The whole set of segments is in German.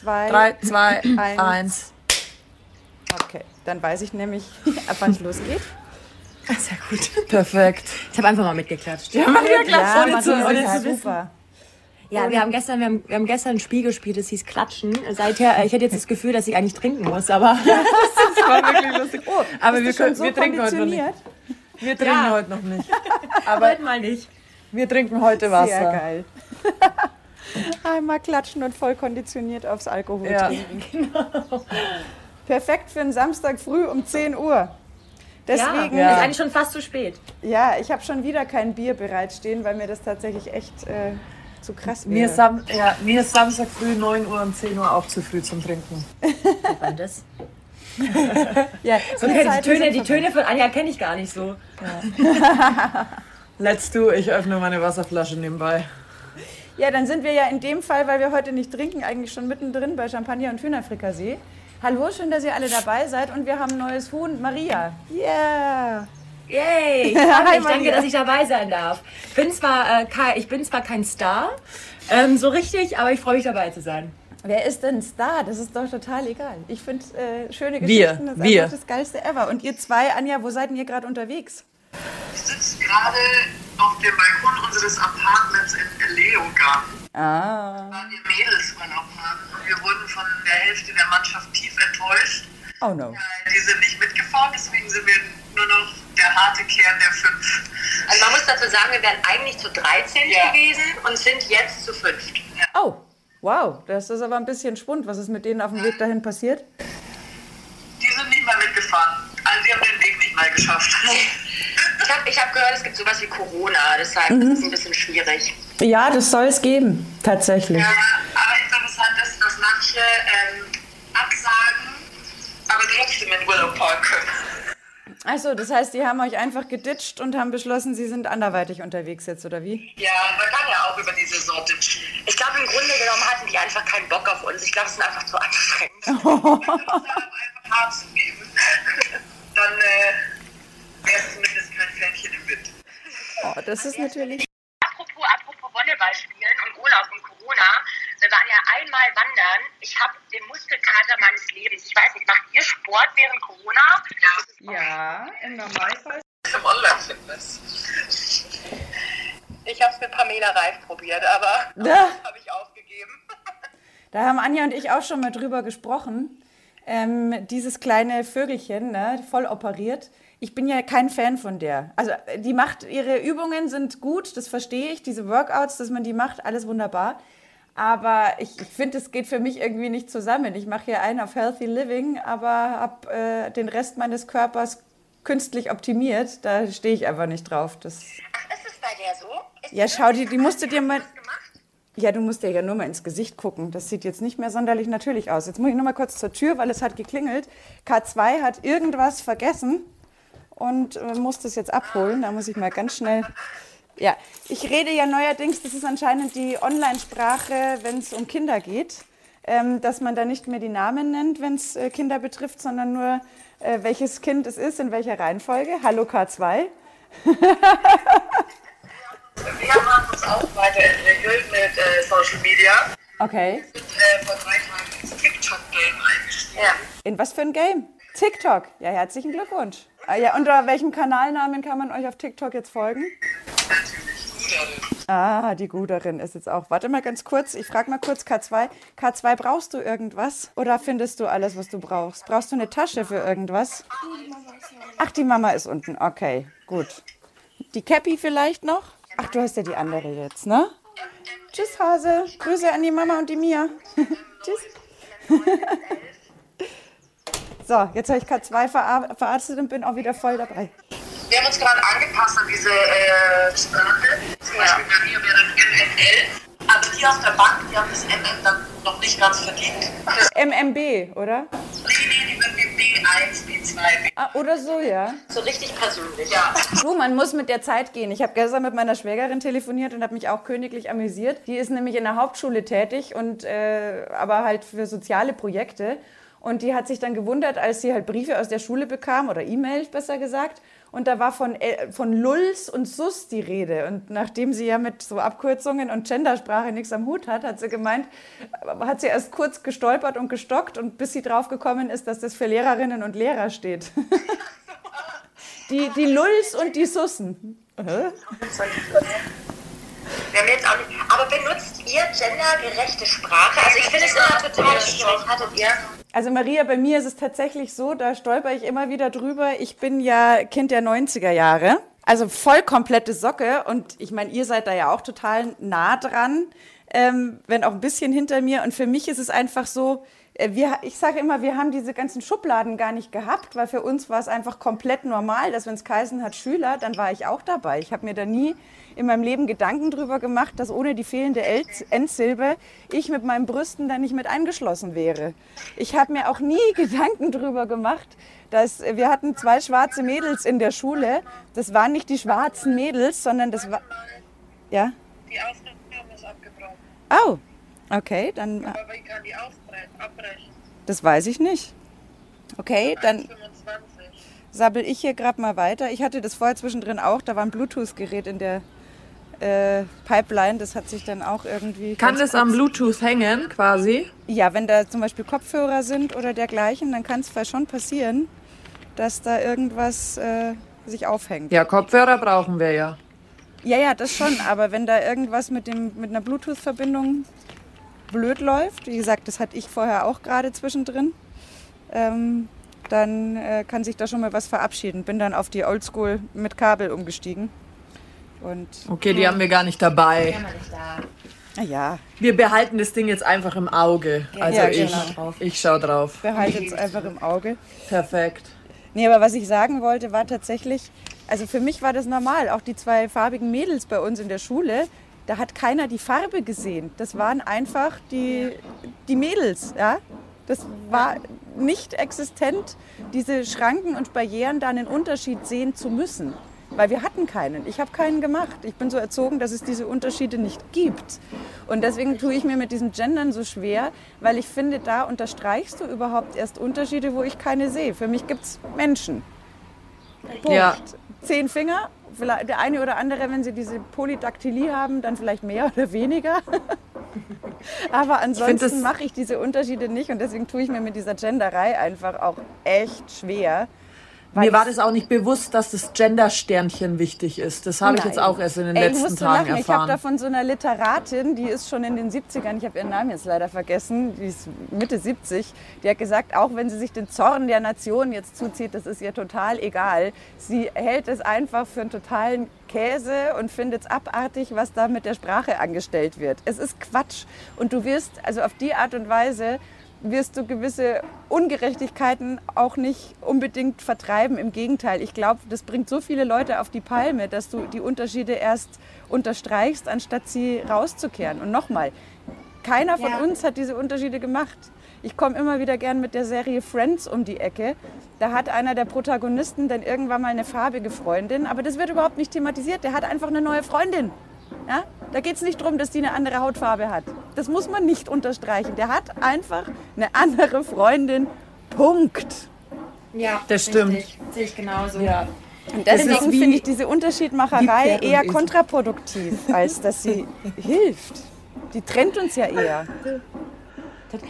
zwei, Drei, zwei, eins. eins. Okay, dann weiß ich nämlich, ab wann es losgeht. Sehr gut. Perfekt. Ich habe einfach mal mitgeklatscht. Ja, Ja, ohne zu, Maria, ohne ja, zu super. Ja, wir haben gestern, wir haben, wir haben gestern ein Spiel gespielt, das hieß Klatschen. Seither, ich hätte jetzt das Gefühl, dass ich eigentlich trinken muss, aber Das war wirklich lustig. Oh, Aber wir können- so wir trinken heute noch nicht. Wir trinken Ja. heute noch nicht. Aber heute mal nicht. wir trinken heute Sehr Wasser. geil. Einmal klatschen und voll konditioniert aufs Alkohol Ja. trinken. Perfekt für einen Samstag früh um 10 Uhr. Deswegen, Ja. Ist eigentlich schon fast zu spät. ja, ich habe schon wieder kein Bier bereitstehen, weil mir das tatsächlich echt äh, zu krass wäre. Mir ist, Sam ja, mir ist Samstag früh 9 Uhr und 10 Uhr auch zu früh zum Trinken. Wann das? ja, So die kenn, die, Töne, die. Töne von Anja kenne ich gar nicht so. Let's do, ich öffne meine Wasserflasche nebenbei. Ja, dann sind wir ja in dem Fall, weil wir heute nicht trinken, eigentlich schon mittendrin bei Champagner und Hühnerfrikassee. Hallo, schön, dass ihr alle dabei seid und wir haben ein neues Huhn, Maria. Yeah! Yay! Ich, Hi. Maria. danke, dass ich dabei sein darf. Bin zwar, äh, kein, ich bin zwar kein Star, ähm, so richtig, aber ich freue mich dabei zu sein. Wer ist denn Star? Das ist doch total egal. Ich finde äh, schöne Wir, Geschichten, das ist wir. einfach das Geilste ever. Und ihr zwei, Anja, wo seid denn ihr gerade unterwegs? Ich sitze gerade auf dem Balkon unseres Apartments in Leogang, Ah. weil wir Mädelsurlaub haben. Und wir wurden von der Hälfte der Mannschaft tief enttäuscht. Oh no. Äh, Die sind nicht mitgefahren, deswegen sind wir nur noch der harte Kern der fünf. Also man muss dazu sagen, wir wären eigentlich zu 13 Ja. gewesen und sind jetzt zu fünft. Oh, wow. Das ist aber ein bisschen spund. Was ist mit denen auf dem Weg dahin passiert? Die sind nicht mal mitgefahren. Also die haben den Weg nicht mal geschafft. Ich habe ich hab gehört, es gibt sowas wie Corona, deshalb Mhm. ist es ein bisschen schwierig. Ja, das soll es geben. Tatsächlich. Ja, aber interessant ist, dass manche ähm, absagen, aber trotzdem in Urlaub fahren können. Achso, das heißt, die haben euch einfach geditcht und haben beschlossen, sie sind anderweitig unterwegs jetzt, oder wie? Ja, man kann ja auch über die Saison ditchen. Ich glaube, im Grunde genommen hatten die einfach keinen Bock auf uns. Ich glaube, es ist einfach zu anstrengend. einfach hart zu geben, dann äh, wäre es zumindest Fähnchen im Wind. Oh, das ist natürlich. Apropos, apropos Volleyball spielen und Urlaub und Corona. Wir waren ja einmal wandern. Ich habe den Muskelkater meines Lebens. Ich weiß nicht, macht ihr Sport während Corona? Ja. Ja, im Normalfall. Im Online-Fitness. Ich habe es mit Pamela Reif probiert, aber Ja. habe ich aufgegeben. Da haben Anja und ich auch schon mal drüber gesprochen. Ähm, dieses kleine Vögelchen, ne, voll operiert. Ich bin ja kein Fan von der. Also die macht, ihre Übungen sind gut, das verstehe ich. Diese Workouts, dass man die macht, alles wunderbar. Aber ich, ich finde, es geht für mich irgendwie nicht zusammen. Ich mache hier einen auf Healthy Living, aber habe äh, den Rest meines Körpers künstlich optimiert. Da stehe ich einfach nicht drauf. Das, Ach, ist es bei der so? Ist ja, schau, die, die musst du dir mal... Ja, du musst dir ja nur mal ins Gesicht gucken. Das sieht jetzt nicht mehr sonderlich natürlich aus. Jetzt muss ich noch mal kurz zur Tür, weil es hat geklingelt. K2 hat irgendwas vergessen und äh, muss das jetzt abholen. Da muss ich mal ganz schnell. Ja, ich rede ja neuerdings, das ist anscheinend die Online-Sprache, wenn es um Kinder geht, ähm, dass man da nicht mehr die Namen nennt, wenn es äh, Kinder betrifft, sondern nur äh, welches Kind es ist, in welcher Reihenfolge. Hallo K2. Wir haben uns auch weiterentwickelt mit äh, Social Media. Okay. Sind äh, vor drei Tagen ins TikTok-Game eingestiegen. Ja. In was für ein Game? TikTok. Ja, herzlichen Glückwunsch. Ah, ja, unter welchem Kanalnamen kann man euch auf TikTok jetzt folgen? Ah, die Guderin ist jetzt auch. Warte mal ganz kurz. Ich frage mal kurz K2. K2, brauchst du irgendwas? Oder findest du alles, was du brauchst? Brauchst du eine Tasche für irgendwas? Ach, die Mama ist unten. Okay, gut. Die Cappy vielleicht noch? Ach, du hast ja die andere jetzt, ne? Tschüss, Hase. Grüße an die Mama und die Mia. Tschüss. so, jetzt habe ich K2 verar verarztet und bin auch wieder voll dabei. Wir haben uns gerade angepasst an diese äh, Sprache. Zum Beispiel bei mir wäre dann MNL. Aber die auf der Bank, die haben das MM dann noch nicht ganz verdient. Das, MMB, oder? nee, nee, die werden mit B1, B2, B. Ah, oder so, ja. So richtig persönlich. Ja. Du, man muss mit der Zeit gehen. Ich habe gestern mit meiner Schwägerin telefoniert und habe mich auch königlich amüsiert. Die ist nämlich in der Hauptschule tätig und äh, aber halt für soziale Projekte. Und die hat sich dann gewundert, als sie halt Briefe aus der Schule bekam oder E-Mails besser gesagt. Und da war von, äh, von Lulls und Sus die Rede. Und nachdem sie ja mit so Abkürzungen und Gendersprache nichts am Hut hat, hat sie gemeint, hat sie erst kurz gestolpert und gestockt und bis sie drauf gekommen ist, dass das für Lehrerinnen und Lehrer steht. die, die Lulls und die Sussen. Wir haben jetzt auch nicht, aber benutzt ihr gendergerechte Sprache? Also ich finde es immer total schwierig. Hattet ihr? Also Maria, bei mir ist es tatsächlich so, da stolper ich immer wieder drüber. Ich bin ja Kind der 90er Jahre. Also voll komplette Socke. Und ich meine, ihr seid da ja auch total nah dran, ähm, wenn auch ein bisschen hinter mir. Und für mich ist es einfach so, wir, ich sage immer, wir haben diese ganzen Schubladen gar nicht gehabt, weil für uns war es einfach komplett normal, dass wenn es geheißen hat Schüler, dann war ich auch dabei. Ich habe mir da nie in meinem Leben Gedanken drüber gemacht, dass ohne die fehlende Endsilbe ich mit meinen Brüsten da nicht mit eingeschlossen wäre. Ich habe mir auch nie Gedanken drüber gemacht, dass wir hatten zwei schwarze Mädels in der Schule. Das waren nicht die schwarzen Mädels, sondern das war ja. Die Aufnahme ist abgebrochen. Oh, okay, dann. Aber wie kann die abbrechen? Das weiß ich nicht. Okay, dann 25. sabbel ich hier gerade mal weiter. Ich hatte das vorher zwischendrin auch. Da war ein Bluetooth-Gerät in der äh, Pipeline. Das hat sich dann auch irgendwie. Kann das am Bluetooth hängen, quasi? Ja, wenn da zum Beispiel Kopfhörer sind oder dergleichen, dann kann es vielleicht schon passieren, dass da irgendwas äh, sich aufhängt. Ja, Kopfhörer brauchen wir ja. Ja, ja, das schon. Aber wenn da irgendwas mit, dem, mit einer Bluetooth-Verbindung blöd läuft, wie gesagt, das hatte ich vorher auch gerade zwischendrin, ähm, dann äh, kann sich da schon mal was verabschieden. Bin dann auf die Oldschool mit Kabel umgestiegen. Und Okay, die haben wir gar nicht dabei. Kann man nicht da. naja, Wir behalten das Ding jetzt einfach im Auge. Also Ja, ich, genau. ich schau drauf. behaltet es einfach im Auge. Perfekt. Nee, aber was ich sagen wollte, war tatsächlich, also für mich war das normal. Auch die zwei farbigen Mädels bei uns in der Schule, da hat keiner die Farbe gesehen. Das waren einfach die, die Mädels, ja. Das war nicht existent, diese Schranken und Barrieren da einen Unterschied sehen zu müssen. Weil wir hatten keinen. Ich habe keinen gemacht. Ich bin so erzogen, dass es diese Unterschiede nicht gibt. Und deswegen tue ich mir mit diesem Gendern so schwer, weil ich finde, da unterstreichst du überhaupt erst Unterschiede, wo ich keine sehe. Für mich gibt es Menschen. Punkt. Ja. Zehn Finger, vielleicht der eine oder andere, wenn sie diese Polydaktylie haben, dann vielleicht mehr oder weniger. Aber ansonsten mache ich diese Unterschiede nicht und deswegen tue ich mir mit dieser Genderei einfach auch echt schwer. Weil Mir war das auch nicht bewusst, dass das Gender-Sternchen wichtig ist. Das habe ich jetzt auch erst in den Ey, letzten musst du Tagen lachen. Ich habe da erfahren. von so einer Literatin, die ist schon in den 70ern, ich habe ihren Namen jetzt leider vergessen, die ist Mitte 70, die hat gesagt, auch wenn sie sich den Zorn der Nation jetzt zuzieht, das ist ihr total egal. Sie hält es einfach für einen totalen Käse und findet es abartig, was da mit der Sprache angestellt wird. Es ist Quatsch. Und du wirst, also auf die Art und Weise, wirst du gewisse Ungerechtigkeiten auch nicht unbedingt vertreiben. Im Gegenteil, ich glaube, das bringt so viele Leute auf die Palme, dass du die Unterschiede erst unterstreichst, anstatt sie rauszukehren. Und nochmal, keiner von Ja. uns hat diese Unterschiede gemacht. Ich komme immer wieder gern mit der Serie Friends um die Ecke. Da hat einer der Protagonisten dann irgendwann mal eine farbige Freundin, aber das wird überhaupt nicht thematisiert. Der hat einfach eine neue Freundin. Ja? Da geht es nicht darum, dass die eine andere Hautfarbe hat. Das muss man nicht unterstreichen. Der hat einfach eine andere Freundin. Punkt. Ja, Das stimmt. richtig. Sehe ich genauso. Ja. Und deswegen finde ich diese Unterschiedmacherei eher kontraproduktiv, als dass sie hilft. Die trennt uns ja eher.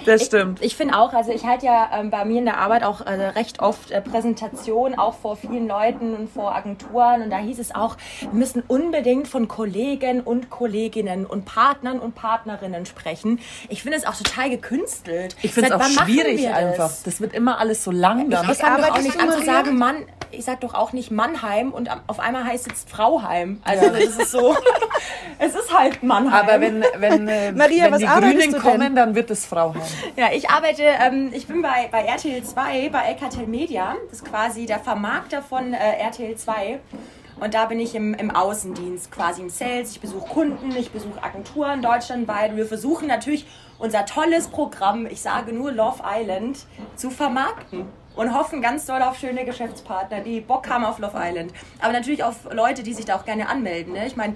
Das stimmt. Ich finde auch, also ich halte ja ähm, bei mir in der Arbeit auch äh, recht oft äh, Präsentationen, auch vor vielen Leuten und vor Agenturen. Und da hieß es auch, wir müssen unbedingt von Kollegen und Kolleginnen und Partnern und Partnerinnen sprechen. Ich finde es auch total gekünstelt. Ich finde es auch schwierig wir einfach. Das? Das wird immer alles so lang dann. Ich fange doch auch nicht an zu sagen, Mann, ich sag doch auch nicht Mannheim und auf einmal heißt es Frauheim. Also das ist so, es ist halt Mannheim. Aber wenn, wenn, äh, Maria, wenn was die Grünen kommen, dann wird es Frauheim. Ja, ich arbeite, ähm, ich bin bei, bei RTL 2, bei Alcatel Media. Das ist quasi der Vermarkter von äh, RTL 2. Und da bin ich im, im Außendienst, quasi im Sales. Ich besuche Kunden, ich besuche Agenturen deutschlandweit. Wir versuchen natürlich unser tolles Programm, ich sage nur Love Island, zu vermarkten. Und hoffen ganz doll auf schöne Geschäftspartner, die Bock haben auf Love Island. Aber natürlich auf Leute, die sich da auch gerne anmelden. Ne? Ich meine,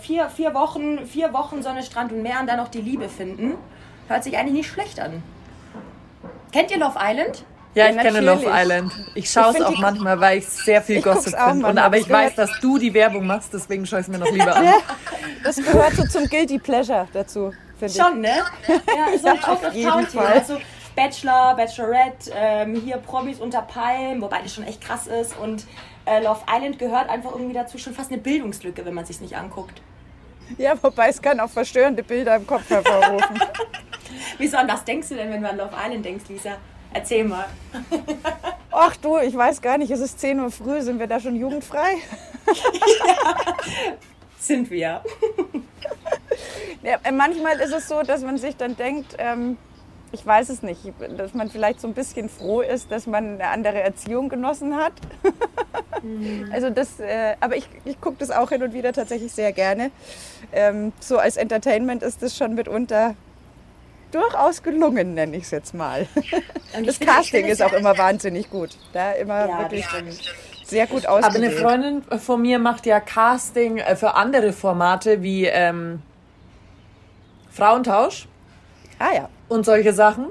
vier, vier Wochen, vier Wochen Sonne, Strand und Meer und dann noch die Liebe finden. Hört sich eigentlich nicht schlecht an. Kennt ihr Love Island? Ja, Ja, ich kenne Love natürlich. Island. Ich schaue es auch die- manchmal, weil ich sehr viel Gossip finde. Aber ich weiß, dass du die Werbung machst, deswegen schaue ich es mir noch lieber an. Das gehört so zum Guilty Pleasure dazu, finde ich. Schon, ne? Ja, so ein Ja, auf jeden Fall. Also Bachelor, Bachelorette, ähm, hier Promis unter Palmen, wobei das schon echt krass ist. Und äh, Love Island gehört einfach irgendwie dazu schon fast eine Bildungslücke, wenn man sich nicht anguckt. Ja, wobei es kann auch verstörende Bilder im Kopf hervorrufen. Wieso, an was denkst du denn, wenn du an Love Island denkst, Lisa? Erzähl mal. Ach du, ich weiß gar nicht, es ist 10 Uhr früh, sind wir da schon jugendfrei? Sind wir. Ja, äh, manchmal ist es so, dass man sich dann denkt, ähm, ich weiß es nicht, dass man vielleicht so ein bisschen froh ist, dass man eine andere Erziehung genossen hat. Also das, äh, aber ich, ich gucke das auch hin und wieder tatsächlich sehr gerne. Ähm, so als Entertainment ist das schon mitunter durchaus gelungen, nenne ich es jetzt mal. Und Das Casting finde ist auch immer wahnsinnig gut. Da immer Ja, wirklich sehr gut Aber eine ausgewählt. Freundin von mir macht ja Casting äh, für andere Formate wie ähm, Frauentausch Ah ja. Und solche Sachen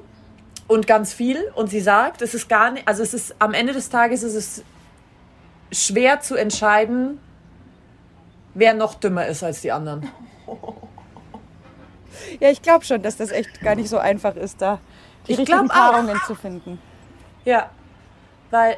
und ganz viel. Und sie sagt, es ist gar nicht, also es ist am Ende des Tages ist es schwer zu entscheiden, wer noch dümmer ist als die anderen. Ja, ich glaube schon, dass das echt gar nicht so einfach ist, da die Ich richtigen. Paarungen zu finden. Ja, weil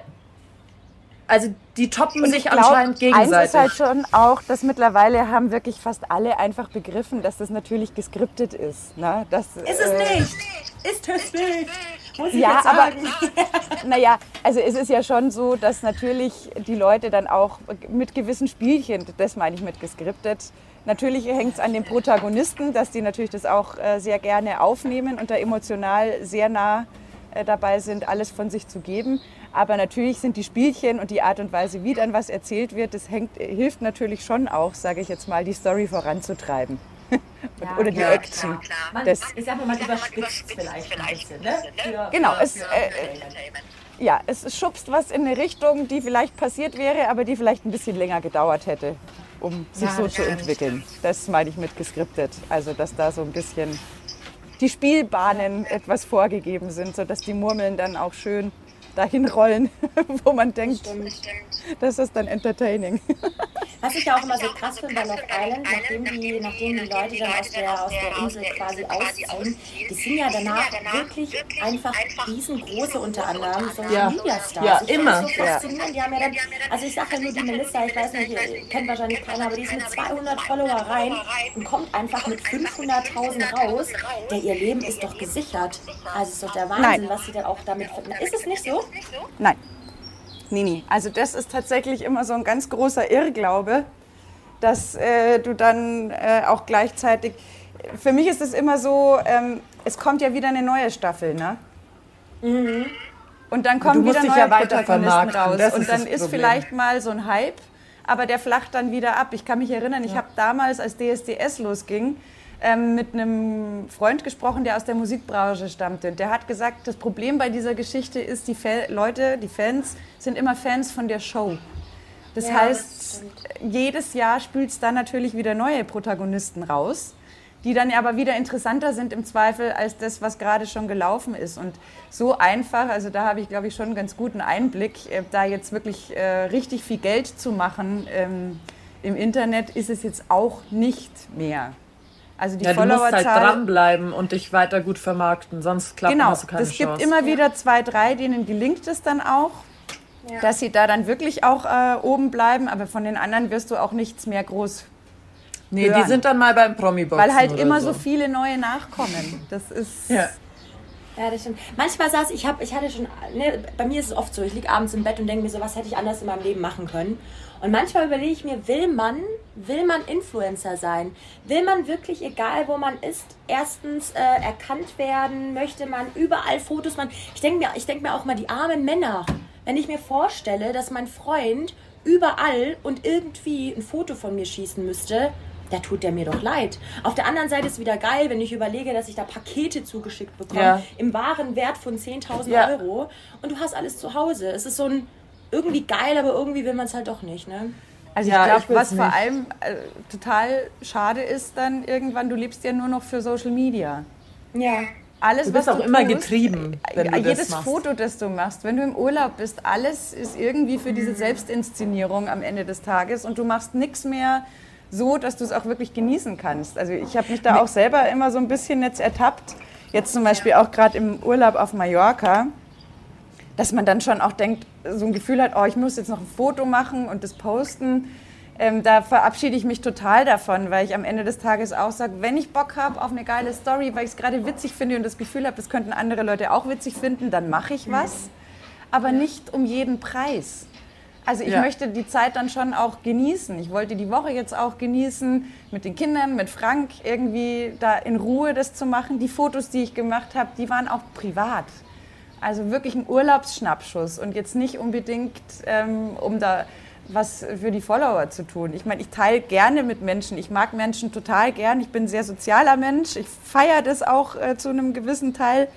also die toppen sich ich glaub, anscheinend gegenseitig. Eins ist halt schon auch, dass mittlerweile haben wirklich fast alle einfach begriffen, dass das natürlich geskriptet ist. Ne? Das, Ist es nicht? Ist es nicht? Muss ich Ja, jetzt aber sagen. naja, also es ist ja schon so, dass natürlich die Leute dann auch mit gewissen Spielchen, das meine ich mit geskriptet, natürlich hängt es an den Protagonisten, dass die natürlich das auch äh, sehr gerne aufnehmen und da emotional sehr nah äh, dabei sind, alles von sich zu geben. Aber natürlich sind die Spielchen und die Art und Weise, wie dann was erzählt wird, das hängt, hilft natürlich schon auch, sage ich jetzt mal, die Story voranzutreiben. Ja, Oder die klar, Action. Man, Das, ich sag mal, man überspitzt vielleicht ein bisschen, ne? Für, Genau, für, es, für äh, Entertainment. ja, es schubst was in eine Richtung, die vielleicht passiert wäre, aber die vielleicht ein bisschen länger gedauert hätte, um sich Ja, so zu entwickeln. Das meine ich mit geskriptet. Also, dass da so ein bisschen die Spielbahnen etwas vorgegeben sind, sodass die Murmeln dann auch schön dahin rollen, wo man denkt, das ist dann entertaining. Was ich ja auch immer so krass finde bei Love Island, nachdem die, nachdem die Leute dann aus der, aus der Insel quasi ausziehen, die sind ja danach wirklich einfach riesengroße unter anderem Social Ja. Media Stars. Ja, ich immer. So faszinierend. Die haben ja dann, also ich sage ja nur die Melissa, ich weiß nicht, ihr kennt wahrscheinlich keiner, aber die ist mit 200 Follower rein und kommt einfach mit 500.000 raus. Der ihr Leben ist doch gesichert. Also ist doch der Wahnsinn, Nein. was sie dann auch damit. Ist es nicht so? Nein. Nee, nee. Also das ist tatsächlich immer so ein ganz großer Irrglaube, dass äh, du dann äh, auch gleichzeitig. Für mich ist es immer so, ähm, es kommt ja wieder eine neue Staffel, ne? Und dann kommen wieder neue ja weiter Protagonisten raus. das Und ist dann ist vielleicht mal so ein Hype, aber der flacht dann wieder ab. Ich kann mich erinnern, ich habe damals, als DSDS losging, ähm, mit einem Freund gesprochen, der aus der Musikbranche stammte. Und der hat gesagt, das Problem bei dieser Geschichte ist, die Fa Leute, die Fans, sind immer Fans von der Show. Das Ja, heißt, jedes Jahr spült es dann natürlich wieder neue Protagonisten raus, die dann aber wieder interessanter sind im Zweifel als das, was gerade schon gelaufen ist. Und so einfach, also da habe ich, glaube ich, schon einen ganz guten Einblick, äh, da jetzt wirklich äh, richtig viel Geld zu machen ähm, im Internet, ist es jetzt auch nicht mehr. Also die ja, du musst halt Followerzahl dranbleiben und dich weiter gut vermarkten, sonst klappt Genau, hast du keine es gibt Chance. immer wieder zwei, drei, denen gelingt es dann auch, dass sie da dann wirklich auch äh, oben bleiben, aber von den anderen wirst du auch nichts mehr groß, nee, die hören. sind dann mal beim Promi-Boxen weil halt oder immer so. so viele neue nachkommen. Das ist Ja. Ja, das stimmt. Manchmal saß ich, hab, ich hatte schon, ne, bei mir ist es oft so, ich liege abends im Bett und denke mir so, was hätte ich anders in meinem Leben machen können? Und manchmal überlege ich mir, will man, will man Influencer sein? Will man wirklich, egal wo man ist, erstens äh, erkannt werden? Möchte man überall Fotos machen? Ich denke mir, denk mir auch mal, die armen Männer, wenn ich mir vorstelle, dass mein Freund überall und irgendwie ein Foto von mir schießen müsste, da tut der mir doch leid. Auf der anderen Seite ist es wieder geil, wenn ich überlege, dass ich da Pakete zugeschickt bekomme Ja. im wahren Wert von 10.000 Ja. Euro und du hast alles zu Hause. Es ist so ein irgendwie geil, aber irgendwie will man es halt doch nicht, ne? Also Ja, ich ich glaube, was vor nicht. allem äh, total schade ist dann irgendwann, du lebst ja nur noch für Social Media. Ja. alles, Du bist was auch du immer tust, getrieben, wenn du äh, jedes das machst. Foto, das du machst, wenn du im Urlaub bist, alles ist irgendwie für Mhm. diese Selbstinszenierung am Ende des Tages und du machst nichts mehr so, dass du es auch wirklich genießen kannst. Also ich habe mich da auch selber immer so ein bisschen jetzt ertappt. Jetzt zum Beispiel auch gerade im Urlaub auf Mallorca, dass man dann schon auch denkt, so ein Gefühl hat, oh, ich muss jetzt noch ein Foto machen und das posten. Ähm, da verabschiede ich mich total davon, weil ich am Ende des Tages auch sage, wenn ich Bock habe auf eine geile Story, weil ich es gerade witzig finde und das Gefühl habe, das könnten andere Leute auch witzig finden, dann mache ich was, aber nicht um jeden Preis. Also ich Ja. möchte die Zeit dann schon auch genießen. Ich wollte die Woche jetzt auch genießen, mit den Kindern, mit Frank irgendwie da in Ruhe das zu machen. Die Fotos, die ich gemacht habe, die waren auch privat. Also wirklich ein Urlaubsschnappschuss und jetzt nicht unbedingt, ähm, um da was für die Follower zu tun. Ich meine, ich teile gerne mit Menschen. Ich mag Menschen total gern. Ich bin ein sehr sozialer Mensch. Ich feiere das auch äh, zu einem gewissen Teil.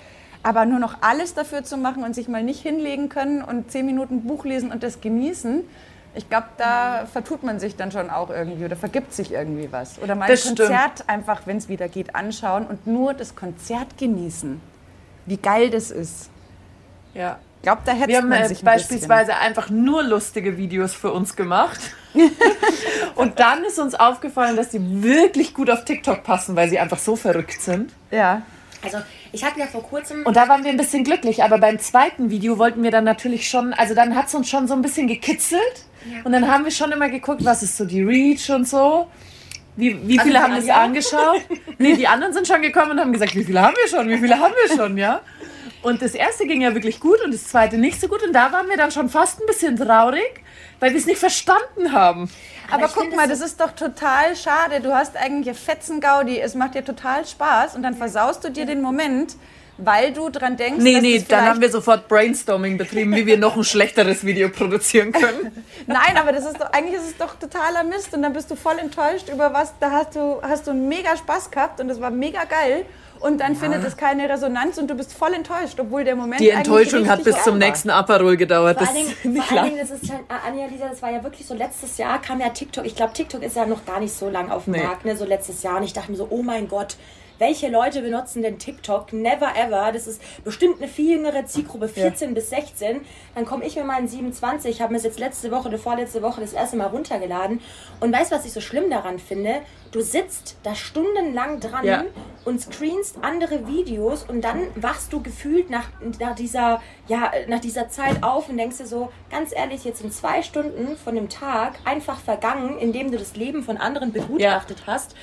Aber nur noch alles dafür zu machen und sich mal nicht hinlegen können und zehn Minuten Buch lesen und das genießen, ich glaube, da vertut man sich dann schon auch irgendwie oder vergibt sich irgendwie was. Oder mal ein Das stimmt. Konzert einfach, wenn es wieder geht, anschauen und nur das Konzert genießen. Wie geil das ist. Ja. Ich glaube, da hätte Wir haben man äh, sich ein beispielsweise einfach nur lustige Videos für uns gemacht. Und dann ist uns aufgefallen, dass die wirklich gut auf TikTok passen, weil sie einfach so verrückt sind. bisschen. Ja. Also ich hatte ja vor kurzem. Und da waren wir ein bisschen glücklich, aber beim zweiten Video wollten wir dann natürlich schon, also dann hat es uns schon so ein bisschen gekitzelt. Und dann haben wir schon immer geguckt, was ist so die Reach und so. Wie, wie viele die haben das Anja? angeschaut? Nee, die anderen sind schon gekommen und haben gesagt, wie viele haben wir schon, wie viele haben wir schon, ja? Und das erste ging ja wirklich gut und das zweite nicht so gut. Und da waren wir dann schon fast ein bisschen traurig, weil wir es nicht verstanden haben. Aber, ich guck find, mal, das das ist doch total schade. Du hast eigentlich ein Fetzengaudi, es macht dir total Spaß und dann versaust du dir den Moment, weil du dran denkst, Nee, dass nee, dann haben wir sofort Brainstorming betrieben, wie wir noch ein schlechteres Video produzieren können. Nein, aber das ist doch, eigentlich ist es doch totaler Mist und dann bist du voll enttäuscht über was, da hast du, hast du einen mega Spaß gehabt und das war mega geil und dann findet es keine Resonanz und du bist voll enttäuscht, obwohl der Moment Die eigentlich Enttäuschung hat bis zum war. nächsten Aperol gedauert. Vor Das allen, ist Dingen, nicht vor allen. Dingen, das ist halt, Anja, Lisa, das war ja wirklich so letztes Jahr kam ja TikTok. Ich glaube, TikTok ist ja noch gar nicht so lang auf dem Nee. Markt, ne, so letztes Jahr. Und ich dachte mir so, oh mein Gott, welche Leute benutzen denn TikTok? Never ever. Das ist bestimmt eine viel jüngere Zielgruppe, 14 bis 16. Dann komme ich mit meinen 27, ich habe mir das jetzt letzte Woche oder vorletzte Woche das erste Mal runtergeladen. Und weißt du, was ich so schlimm daran finde? Du sitzt da stundenlang dran Ja. und screenst andere Videos und dann wachst du gefühlt nach, nach, dieser, ja, nach dieser Zeit auf und denkst dir so, ganz ehrlich, jetzt sind zwei Stunden von dem Tag einfach vergangen, indem du das Leben von anderen begutachtet hast.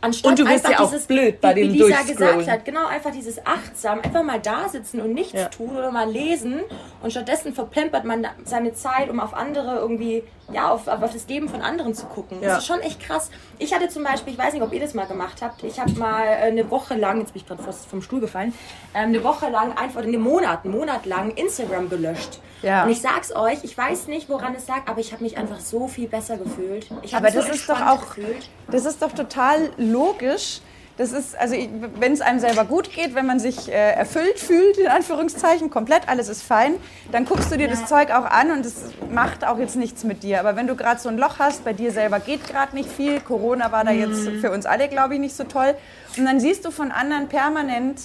Anstatt Und du einfach ja auch dieses, blöd bei wie, dem wie Lisa Durchscrollen. gesagt hat, genau einfach dieses achtsam, einfach mal da sitzen und nichts Ja. tun oder mal lesen und stattdessen verplempert man seine Zeit, um auf andere irgendwie, ja, auf, auf das Leben von anderen zu gucken. Ja. Das ist schon echt krass. Ich hatte zum Beispiel, ich weiß nicht, ob ihr das mal gemacht habt, ich habe mal äh, eine Woche lang, jetzt bin ich gerade fast vom Stuhl gefallen, ähm, eine Woche lang einfach, einen Monat, einen Monat lang Instagram gelöscht. Ja. Und ich sag's euch, ich weiß nicht, woran es lag, aber ich habe mich einfach so viel besser gefühlt. Ich Aber mich so das ist doch auch, gefühlt. Das ist doch total logisch. Das ist, also wenn es einem selber gut geht, wenn man sich äh, erfüllt fühlt, in Anführungszeichen, komplett, alles ist fein, dann guckst du dir das Zeug auch an und es macht auch jetzt nichts mit dir. Aber wenn du gerade so ein Loch hast, bei dir selber geht gerade nicht viel, Corona war da jetzt für uns alle, glaube ich, nicht so toll. Und dann siehst du von anderen permanent,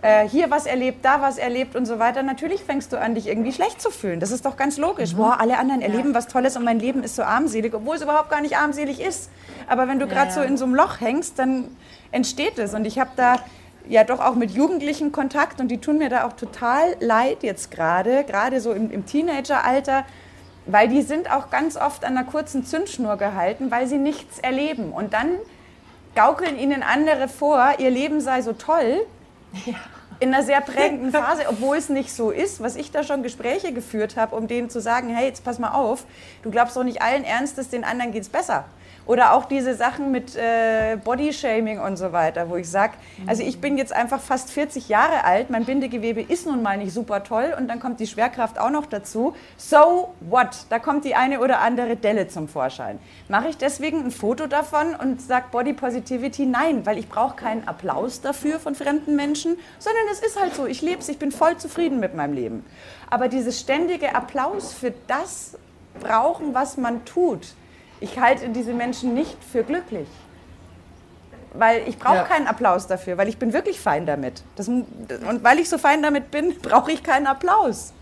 äh, hier was erlebt, da was erlebt und so weiter. Natürlich fängst du an, dich irgendwie schlecht zu fühlen. Das ist doch ganz logisch. Boah, alle anderen erleben was Tolles und mein Leben ist so armselig, obwohl es überhaupt gar nicht armselig ist. Aber wenn du gerade so in so einem Loch hängst, dann entsteht es. Und ich habe da ja doch auch mit Jugendlichen Kontakt und die tun mir da auch total leid jetzt gerade, gerade so im, im Teenageralter, weil die sind auch ganz oft an einer kurzen Zündschnur gehalten, weil sie nichts erleben. Und dann gaukeln ihnen andere vor, ihr Leben sei so toll. In einer sehr prägenden Phase, obwohl es nicht so ist, was ich da schon Gespräche geführt habe, um denen zu sagen, hey, jetzt pass mal auf, du glaubst doch nicht allen Ernstes, den anderen geht's besser. Oder auch diese Sachen mit äh, Bodyshaming und so weiter, wo ich sage, also ich bin jetzt einfach fast 40 Jahre alt, mein Bindegewebe ist nun mal nicht super toll und dann kommt die Schwerkraft auch noch dazu. So what? Da kommt die eine oder andere Delle zum Vorschein. Mache ich deswegen ein Foto davon und sage Body Positivity? Nein, weil ich brauche keinen Applaus dafür von fremden Menschen, sondern es ist halt so, ich lebe es, ich bin voll zufrieden mit meinem Leben. Aber dieses ständige Applaus für das brauchen, was man tut, ich halte diese Menschen nicht für glücklich. weil ich brauche Ja. keinen Applaus dafür, weil ich bin wirklich fein damit. Das, und weil ich so fein damit bin, brauche ich keinen Applaus.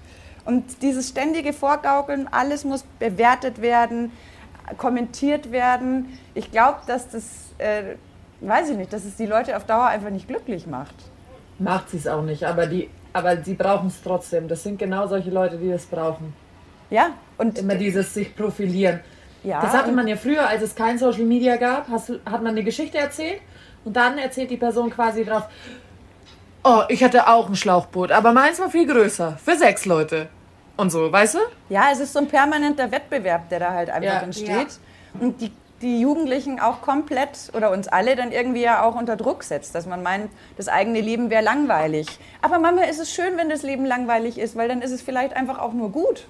Und dieses ständige Vorgaukeln, alles muss bewertet werden, kommentiert werden. Ich glaube, dass das, äh, weiß ich nicht, dass es die Leute auf Dauer einfach nicht glücklich macht. Macht sie es auch nicht, aber, die, aber sie brauchen es trotzdem. Das sind genau solche Leute, die es brauchen. Ja, und Immer dieses sich profilieren. Ja, Das hatte man ja früher, als es kein Social Media gab, hast, hat man eine Geschichte erzählt und dann erzählt die Person quasi drauf, oh, ich hatte auch ein Schlauchboot, aber meins war viel größer, für sechs Leute. Und so, weißt du? Ja, es ist so ein permanenter Wettbewerb, der da halt einfach Ja. entsteht. Und die, die Jugendlichen auch komplett oder uns alle dann irgendwie ja auch unter Druck setzt, dass man meint, das eigene Leben wäre langweilig. Aber manchmal ist es schön, wenn das Leben langweilig ist, weil dann ist es vielleicht einfach auch nur gut.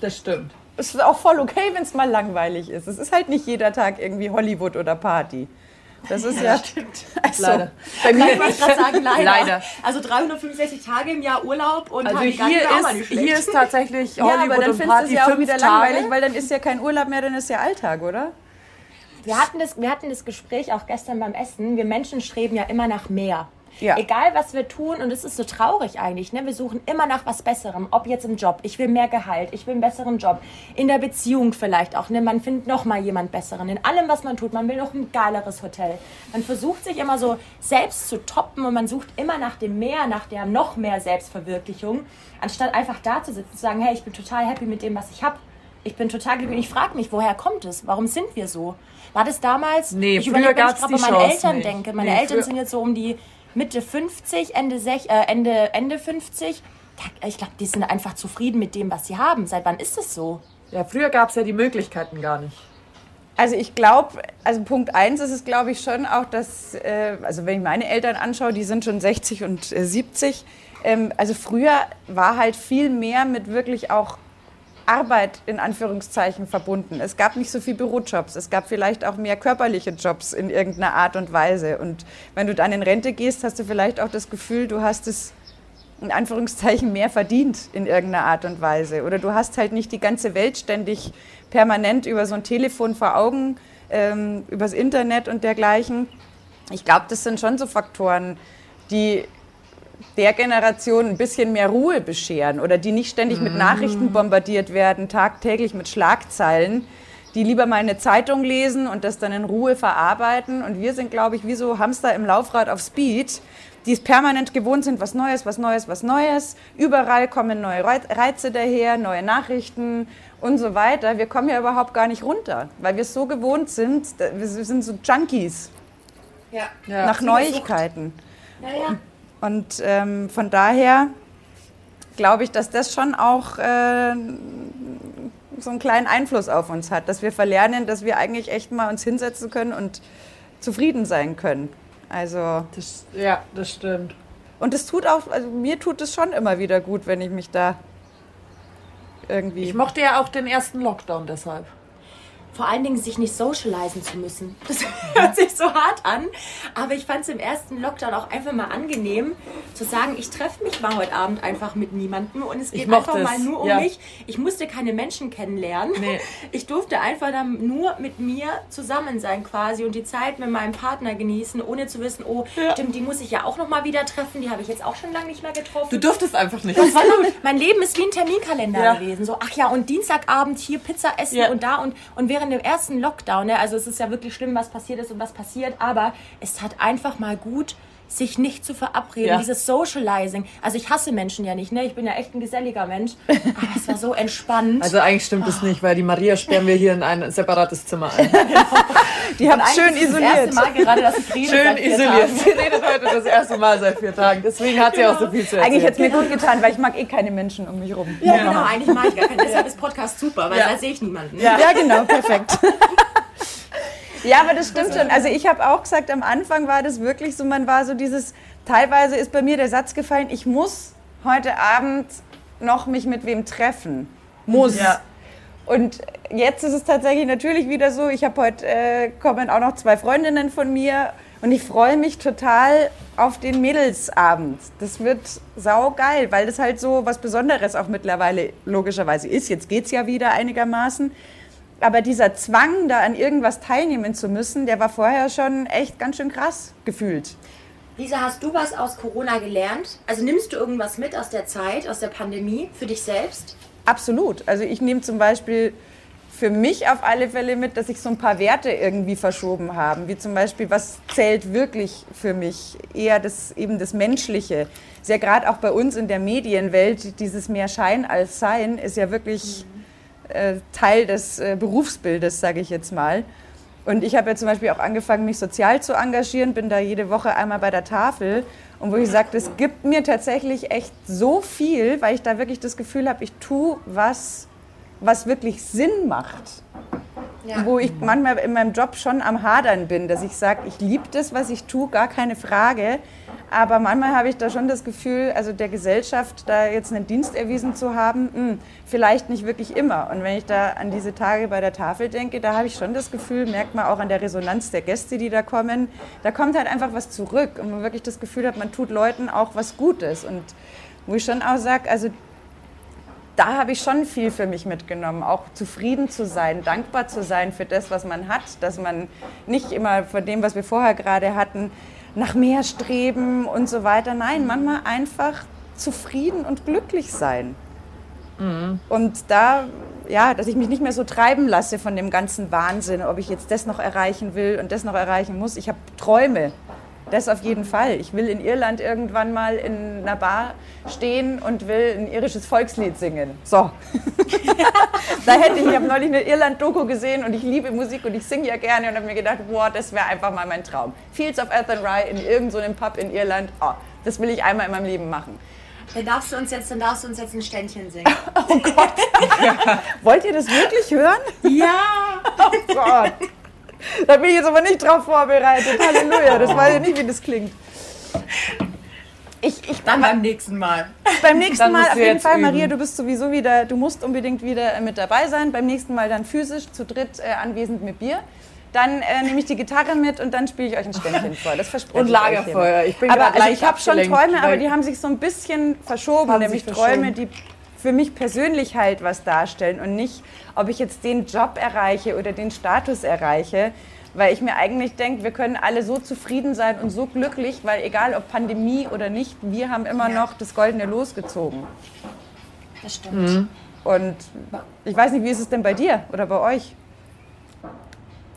Das stimmt. Es ist auch voll okay, wenn es mal langweilig ist. Es ist halt nicht jeder Tag irgendwie Hollywood oder Party. Das ist ja. Also, Leider. Bei mir Ich wollte gerade sagen, leider. Leider. Also 365 Tage im Jahr Urlaub und Also hier wäre auch mal nicht ist, hier ist tatsächlich Ja, Hollywood aber dann und findest du Party es ja auch wieder Tage. langweilig, weil dann ist ja kein Urlaub mehr, dann ist ja Alltag, oder? Wir hatten, das, wir hatten das Gespräch auch gestern beim Essen. Wir Menschen streben ja immer nach mehr. Ja. Egal, was wir tun, und es ist so traurig eigentlich, ne? wir suchen immer nach was Besserem. Ob jetzt im Job, ich will mehr Gehalt, ich will einen besseren Job. In der Beziehung vielleicht auch, ne? man findet noch mal jemand Besseren. In allem, was man tut, man will noch ein geileres Hotel. Man versucht sich immer so selbst zu toppen und man sucht immer nach dem Mehr, nach der noch mehr Selbstverwirklichung, anstatt einfach da zu sitzen und zu sagen, hey, ich bin total happy mit dem, was ich habe. Ich bin total glücklich. Ich frage mich, woher kommt es? Warum sind wir so? War das damals? Nee, ich überlege, wenn ich gerade meinen Chance Eltern nicht. denke. Meine Nee, Eltern sind jetzt so um die Mitte 50, Ende, sech, äh, Ende, Ende 50. Da- Ich glaube, die sind einfach zufrieden mit dem, was sie haben. Seit wann ist es so? Ja, früher gab es ja die Möglichkeiten gar nicht. Also ich glaube, also Punkt eins ist es, glaube ich, schon auch, dass, äh, also wenn ich meine Eltern anschaue, die sind schon 60 und äh, 70. Ähm, also früher war halt viel mehr mit wirklich auch Arbeit in Anführungszeichen verbunden. Es gab nicht so viel Bürojobs, es gab vielleicht auch mehr körperliche Jobs in irgendeiner Art und Weise. Und wenn du dann in Rente gehst, hast du vielleicht auch das Gefühl, du hast es in Anführungszeichen mehr verdient in irgendeiner Art und Weise. Oder du hast halt nicht die ganze Welt ständig permanent über so ein Telefon vor Augen, ähm, übers Internet und dergleichen. Ich glaube, das sind schon so Faktoren, die der Generation ein bisschen mehr Ruhe bescheren oder die nicht ständig mit Nachrichten bombardiert werden, tagtäglich mit Schlagzeilen, die lieber mal eine Zeitung lesen und das dann in Ruhe verarbeiten. Und wir sind, glaube ich, wie so Hamster im Laufrad auf Speed, die es permanent gewohnt sind, was Neues, was Neues, was Neues. Überall kommen neue Rei- Reize daher, neue Nachrichten und so weiter. Wir kommen ja überhaupt gar nicht runter, weil wir es so gewohnt sind. Wir sind so Junkies Ja. nach Neuigkeiten. Ja, ja. Und ähm, von daher glaube ich, dass das schon auch äh, so einen kleinen Einfluss auf uns hat, dass wir verlernen, dass wir eigentlich echt mal uns hinsetzen können und zufrieden sein können. Also Das, ja, das stimmt. und es tut auch, also mir tut es schon immer wieder gut, wenn ich mich da irgendwie. Ich mochte ja auch den ersten Lockdown deshalb. Vor allen Dingen sich nicht socialisen zu müssen. Das hört sich so hart an. Aber ich fand es im ersten Lockdown auch einfach mal angenehm, zu sagen, ich treffe mich mal heute Abend einfach mit niemandem und es geht einfach es, mal nur um ja. mich. Ich musste keine Menschen kennenlernen. Nee. Ich durfte einfach dann nur mit mir zusammen sein quasi und die Zeit mit meinem Partner genießen, ohne zu wissen, oh, stimmt, die muss ich ja auch noch mal wieder treffen. Die habe ich jetzt auch schon lange nicht mehr getroffen. Du durftest einfach nicht. Das war nur, mein Leben ist wie ein Terminkalender Ja. gewesen. So, ach ja, und Dienstagabend hier Pizza essen Ja. und da und, und während dem ersten Lockdown, ne, also es ist ja wirklich schlimm, was passiert ist und was passiert, aber es tat einfach mal gut, sich nicht zu verabreden, Ja. dieses Socializing. Also ich hasse Menschen ja nicht, ne? Ich bin ja echt ein geselliger Mensch, aber es war so entspannt. Also eigentlich stimmt es nicht, weil die Maria sperren wir hier in ein separates Zimmer ein. die haben schön es Das isoliert. erste Mal gerade, dass ich rede. Schön isoliert. Tagen. Sie redet heute das erste Mal seit vier Tagen. Deswegen hat sie auch so viel zu erzählen. Eigentlich hätte es mir gut getan, weil ich mag eh keine Menschen um mich rum. Ja, genau, eigentlich mag ich gar keinen. Deshalb ist Podcast super, weil Ja. da sehe ich niemanden. Ja, genau, perfekt. Ja, aber das stimmt schon. Also ich habe auch gesagt, am Anfang war das wirklich so, man war so dieses, teilweise ist bei mir der Satz gefallen, ich muss heute Abend noch mich mit wem treffen. Muss. Ja. Und jetzt ist es tatsächlich natürlich wieder so, ich habe heute, äh, kommen auch noch zwei Freundinnen von mir und ich freue mich total auf den Mädelsabend. Das wird saugeil, weil das halt so was Besonderes auch mittlerweile logischerweise ist. Jetzt geht's ja wieder einigermaßen. Aber dieser Zwang, da an irgendwas teilnehmen zu müssen, der war vorher schon echt ganz schön krass gefühlt. Lisa, hast du was aus Corona gelernt? Also nimmst du irgendwas mit aus der Zeit, aus der Pandemie für dich selbst? Absolut. Also ich nehme zum Beispiel für mich auf alle Fälle mit, dass sich so ein paar Werte irgendwie verschoben haben, wie zum Beispiel, was zählt wirklich für mich, eher das eben das Menschliche. Ist ja gerade auch bei uns in der Medienwelt, dieses mehr Schein als Sein ist ja wirklich äh, Teil des äh, Berufsbildes, sage ich jetzt mal. Und ich habe ja zum Beispiel auch angefangen, mich sozial zu engagieren, bin da jede Woche einmal bei der Tafel. Und wo ich sage, das gibt mir tatsächlich echt so viel, weil ich da wirklich das Gefühl habe, ich tue was, was wirklich Sinn macht. Ja. Wo ich manchmal in meinem Job schon am Hadern bin, dass ich sage, ich liebe das, was ich tue, gar keine Frage. Aber manchmal habe ich da schon das Gefühl, also der Gesellschaft da jetzt einen Dienst erwiesen zu haben, mh, vielleicht nicht wirklich immer. Und wenn ich da an diese Tage bei der Tafel denke, da habe ich schon das Gefühl, merkt man auch an der Resonanz der Gäste, die da kommen, da kommt halt einfach was zurück und man wirklich das Gefühl hat, man tut Leuten auch was Gutes. Und wo ich schon auch sage, also da habe ich schon viel für mich mitgenommen, auch zufrieden zu sein, dankbar zu sein für das, was man hat, dass man nicht immer von dem, was wir vorher gerade hatten, nach mehr streben und so weiter. Nein, manchmal einfach zufrieden und glücklich sein. Und da, ja, dass ich mich nicht mehr so treiben lasse von dem ganzen Wahnsinn, ob ich jetzt das noch erreichen will und das noch erreichen muss. Ich habe Träume. Das auf jeden Fall. Ich will in Irland irgendwann mal in einer Bar stehen und will ein irisches Volkslied singen. So. da hätte ich, ich habe neulich eine Irland-Doku gesehen und ich liebe Musik und ich singe ja gerne und habe mir gedacht, boah, das wäre einfach mal mein Traum. Fields of Athenry in irgendeinem so Pub in Irland, oh, das will ich einmal in meinem Leben machen. Dann darfst du uns jetzt, dann darfst du uns jetzt ein Ständchen singen. Wollt ihr das wirklich hören? ja! Oh Gott. Da bin ich jetzt aber nicht drauf vorbereitet. Halleluja, das weiß ich nicht, wie das klingt. Ich, ich, Dann beim nächsten Mal. beim nächsten Mal auf jeden Fall, üben. Maria, du bist sowieso wieder, du musst unbedingt wieder mit dabei sein. Beim nächsten Mal dann physisch zu dritt äh, anwesend mit Bier. Dann äh, nehme ich die Gitarre mit und dann spiele ich euch ein Ständchen vor. Das verspreche Und ich euch Lagerfeuer. Ich bin aber also ich habe schon Träume, aber die haben sich so ein bisschen verschoben. Nämlich Träume, die für mich persönlich halt was darstellen und nicht, ob ich jetzt den Job erreiche oder den Status erreiche. Weil ich mir eigentlich denke, wir können alle so zufrieden sein und so glücklich, weil egal ob Pandemie oder nicht, wir haben immer Ja. noch das goldene Los gezogen. Das stimmt. Und ich weiß nicht, wie ist es denn bei dir oder bei euch?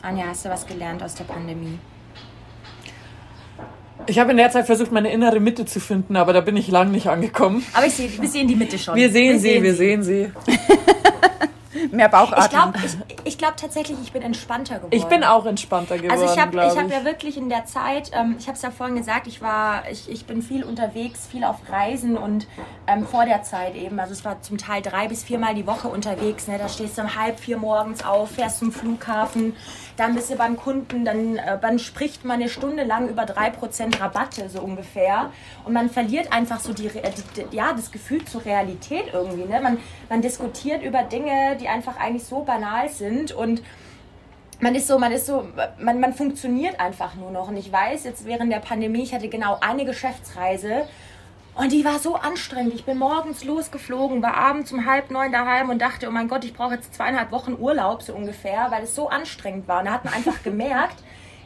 Anja, hast du was gelernt aus der Pandemie? Ich habe in der Zeit versucht, meine innere Mitte zu finden, aber da bin ich lang nicht angekommen. Aber ich sehe, wir sehen die Mitte schon. Wir sehen sie, wir sehen sie. Mehr Ich Bauchatmen. glaube ich, ich glaub tatsächlich, ich bin entspannter geworden. Ich bin auch entspannter geworden, Also ich habe ich hab ja wirklich in der Zeit, ähm, ich habe es ja vorhin gesagt, ich war, ich, ich bin viel unterwegs, viel auf Reisen und ähm, vor der Zeit eben, also es war zum Teil drei bis viermal die Woche unterwegs. Ne? Da stehst du um halb vier morgens auf, fährst zum Flughafen, dann bist du beim Kunden, dann, äh, dann spricht man eine Stunde lang über drei Prozent Rabatte so ungefähr und man verliert einfach so äh, die, die, ja, das Gefühl zur Realität irgendwie. Ne? Man, man diskutiert über Dinge, die einfach eigentlich so banal sind und man ist so, man ist so, man, man funktioniert einfach nur noch. Und ich weiß, jetzt während der Pandemie, ich hatte genau eine Geschäftsreise und die war so anstrengend. Ich bin morgens losgeflogen, war abends um halb neun daheim und dachte, oh mein Gott, ich brauche jetzt zweieinhalb Wochen Urlaub so ungefähr, weil es so anstrengend war. Und da hat man einfach gemerkt,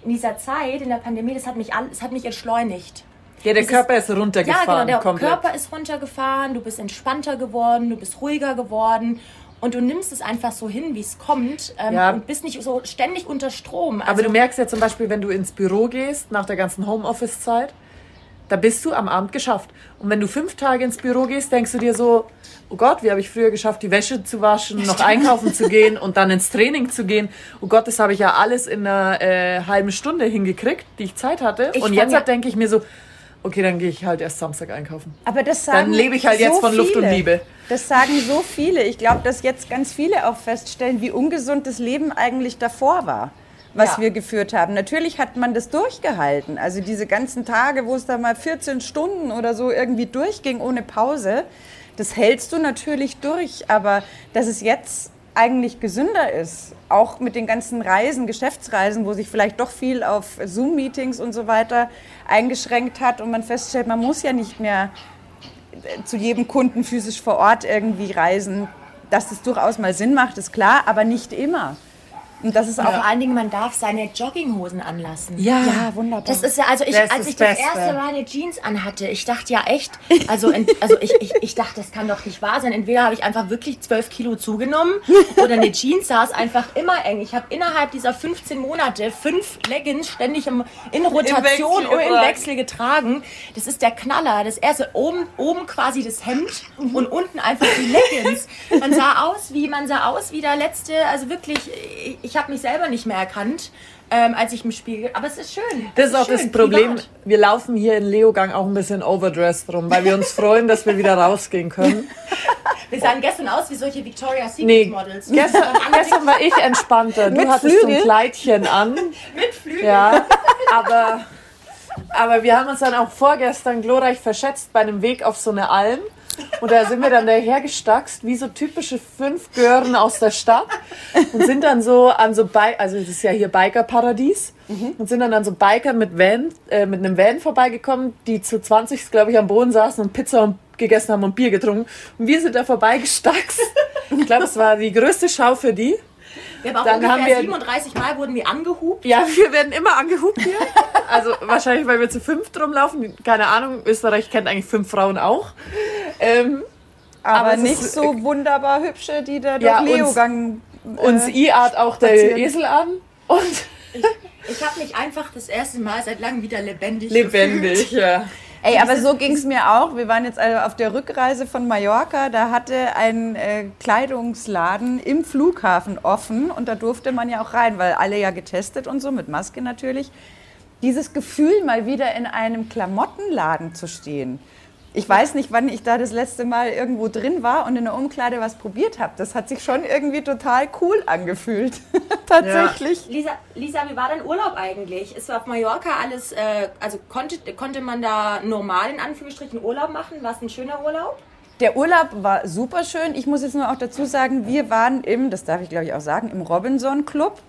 in dieser Zeit, in der Pandemie, das hat mich, das hat mich entschleunigt. Ja, der Es Körper ist Ja, runtergefahren. genau, der komplett. Körper ist runtergefahren, du bist entspannter geworden, du bist ruhiger geworden und du nimmst es einfach so hin, wie es kommt ähm, Ja. und bist nicht so ständig unter Strom. Also, Aber du merkst ja zum Beispiel, wenn du ins Büro gehst, nach der ganzen Homeoffice-Zeit, da bist du am Abend geschafft. Und wenn du fünf Tage ins Büro gehst, denkst du dir so, oh Gott, wie habe ich früher geschafft, die Wäsche zu waschen, noch einkaufen zu gehen und dann ins Training zu gehen. Oh Gott, das habe ich ja alles in einer äh, halben Stunde hingekriegt, die ich Zeit hatte. Ich und jetzt ja- denke ich mir so, okay, dann gehe ich halt erst Samstag einkaufen. Aber das sagen Dann lebe ich halt jetzt so von Luft und. Liebe. Das sagen so viele. Ich glaube, dass jetzt ganz viele auch feststellen, wie ungesund das Leben eigentlich davor war, was Ja. wir geführt haben. Natürlich hat man das durchgehalten. Also diese ganzen Tage, wo es da mal 14 Stunden oder so irgendwie durchging ohne Pause, das hältst du natürlich durch. Aber dass es jetzt eigentlich gesünder ist, auch mit den ganzen Reisen, Geschäftsreisen, wo sich vielleicht doch viel auf Zoom-Meetings und so weiter eingeschränkt hat und man feststellt, man muss ja nicht mehr zu jedem Kunden physisch vor Ort irgendwie reisen. Dass das durchaus mal Sinn macht, ist klar, aber nicht immer. Und das ist auch Vor allen Dingen, man darf seine Jogginghosen anlassen. ja, wunderbar. Das ist ja, also ich, Das als ich das erste Mal eine Jeans anhatte, ich dachte ja echt, also, ent, also ich, ich, ich dachte, das kann doch nicht wahr sein. Entweder habe ich einfach wirklich 12 Kilo zugenommen oder eine Jeans saß einfach immer eng. Ich habe innerhalb dieser 15 Monate fünf Leggings ständig im, in Rotation Wechsel im getragen. Wechsel getragen. Das ist der Knaller. Das erste oben, oben quasi das Hemd und unten einfach die Leggings. Man sah aus wie, man sah aus wie der letzte, also wirklich, ich, ich habe mich selber nicht mehr erkannt. Ähm, als ich im Spiegel, aber es ist schön. Das ist auch schön, das Problem. privat. Wir laufen hier in Leogang auch ein bisschen overdressed rum, weil wir uns freuen, dass wir wieder rausgehen können. Wir sahen gestern aus wie solche Victoria's Secret Nee, Models. gestern, gestern war ich entspannter. Du Mit hattest so ein Flügel? Kleidchen an. mit Flügeln. Ja, aber, aber wir haben uns dann auch vorgestern glorreich verschätzt bei einem Weg auf so eine Alm. Und da sind wir dann dahergestackst, wie so typische fünf Gören aus der Stadt. Und sind dann so an so Bi also das ist ja hier Biker-Paradies. Und sind dann an so Biker mit Van, äh, mit einem Van vorbeigekommen, die zu 20, glaube ich, am Boden saßen und Pizza und gegessen haben und Bier getrunken. Und wir sind da vorbeigestackst. Ich glaube, es war die größte Schau für die. Wir haben auch Dann ungefähr haben wir- 37 Mal wurden wir angehupt. Ja, wir werden immer angehupt hier. Also wahrscheinlich, weil wir zu fünf rumlaufen. Keine Ahnung, Österreich kennt eigentlich fünf Frauen auch. Ähm, aber, aber nicht ist- so wunderbar hübsche, die da Ja, durch uns- Leogang. uns äh, i-art auch der spazieren. Esel an. Und Ich habe mich einfach das erste Mal seit langem wieder lebendig, lebendig, ja. Ey, aber so ging es mir auch. Wir waren jetzt also auf der Rückreise von Mallorca. Da hatte ein äh, Kleidungsladen im Flughafen offen und da durfte man ja auch rein, weil alle ja getestet und so, mit Maske natürlich. Dieses Gefühl, mal wieder in einem Klamottenladen zu stehen. Ich weiß nicht, wann ich da das letzte Mal irgendwo drin war und in der Umkleide was probiert habe. Das hat sich schon irgendwie total cool angefühlt. Tatsächlich. Lisa, Lisa, wie war dein Urlaub eigentlich? Ist auf Mallorca alles, äh, also konnte, konnte man da normal in Anführungsstrichen Urlaub machen? War es ein schöner Urlaub? Der Urlaub war super schön. Ich muss jetzt nur auch dazu sagen, wir waren im, das darf ich glaube ich auch sagen, im Robinson Club.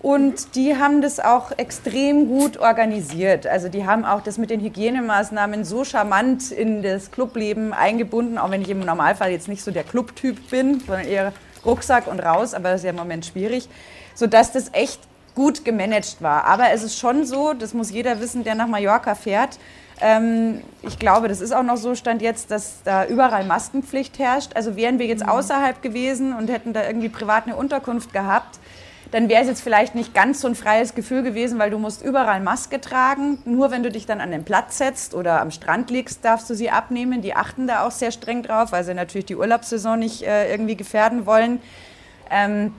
Und die haben das auch extrem gut organisiert. Also die haben auch das mit den Hygienemaßnahmen so charmant in das Clubleben eingebunden, auch wenn ich im Normalfall jetzt nicht so der Clubtyp bin, sondern eher Rucksack und raus, aber das ist ja im Moment schwierig, sodass das echt gut gemanagt war. Aber es ist schon so, das muss jeder wissen, der nach Mallorca fährt, ähm, ich glaube, das ist auch noch so, stand jetzt, dass da überall Maskenpflicht herrscht. Also wären wir jetzt außerhalb gewesen und hätten da irgendwie privat eine Unterkunft gehabt, dann wäre es jetzt vielleicht nicht ganz so ein freies Gefühl gewesen, weil du musst überall Maske tragen. Nur wenn du dich dann an den Platz setzt oder am Strand liegst, darfst du sie abnehmen. Die achten da auch sehr streng drauf, weil sie natürlich die Urlaubssaison nicht äh, irgendwie gefährden wollen. Ähm,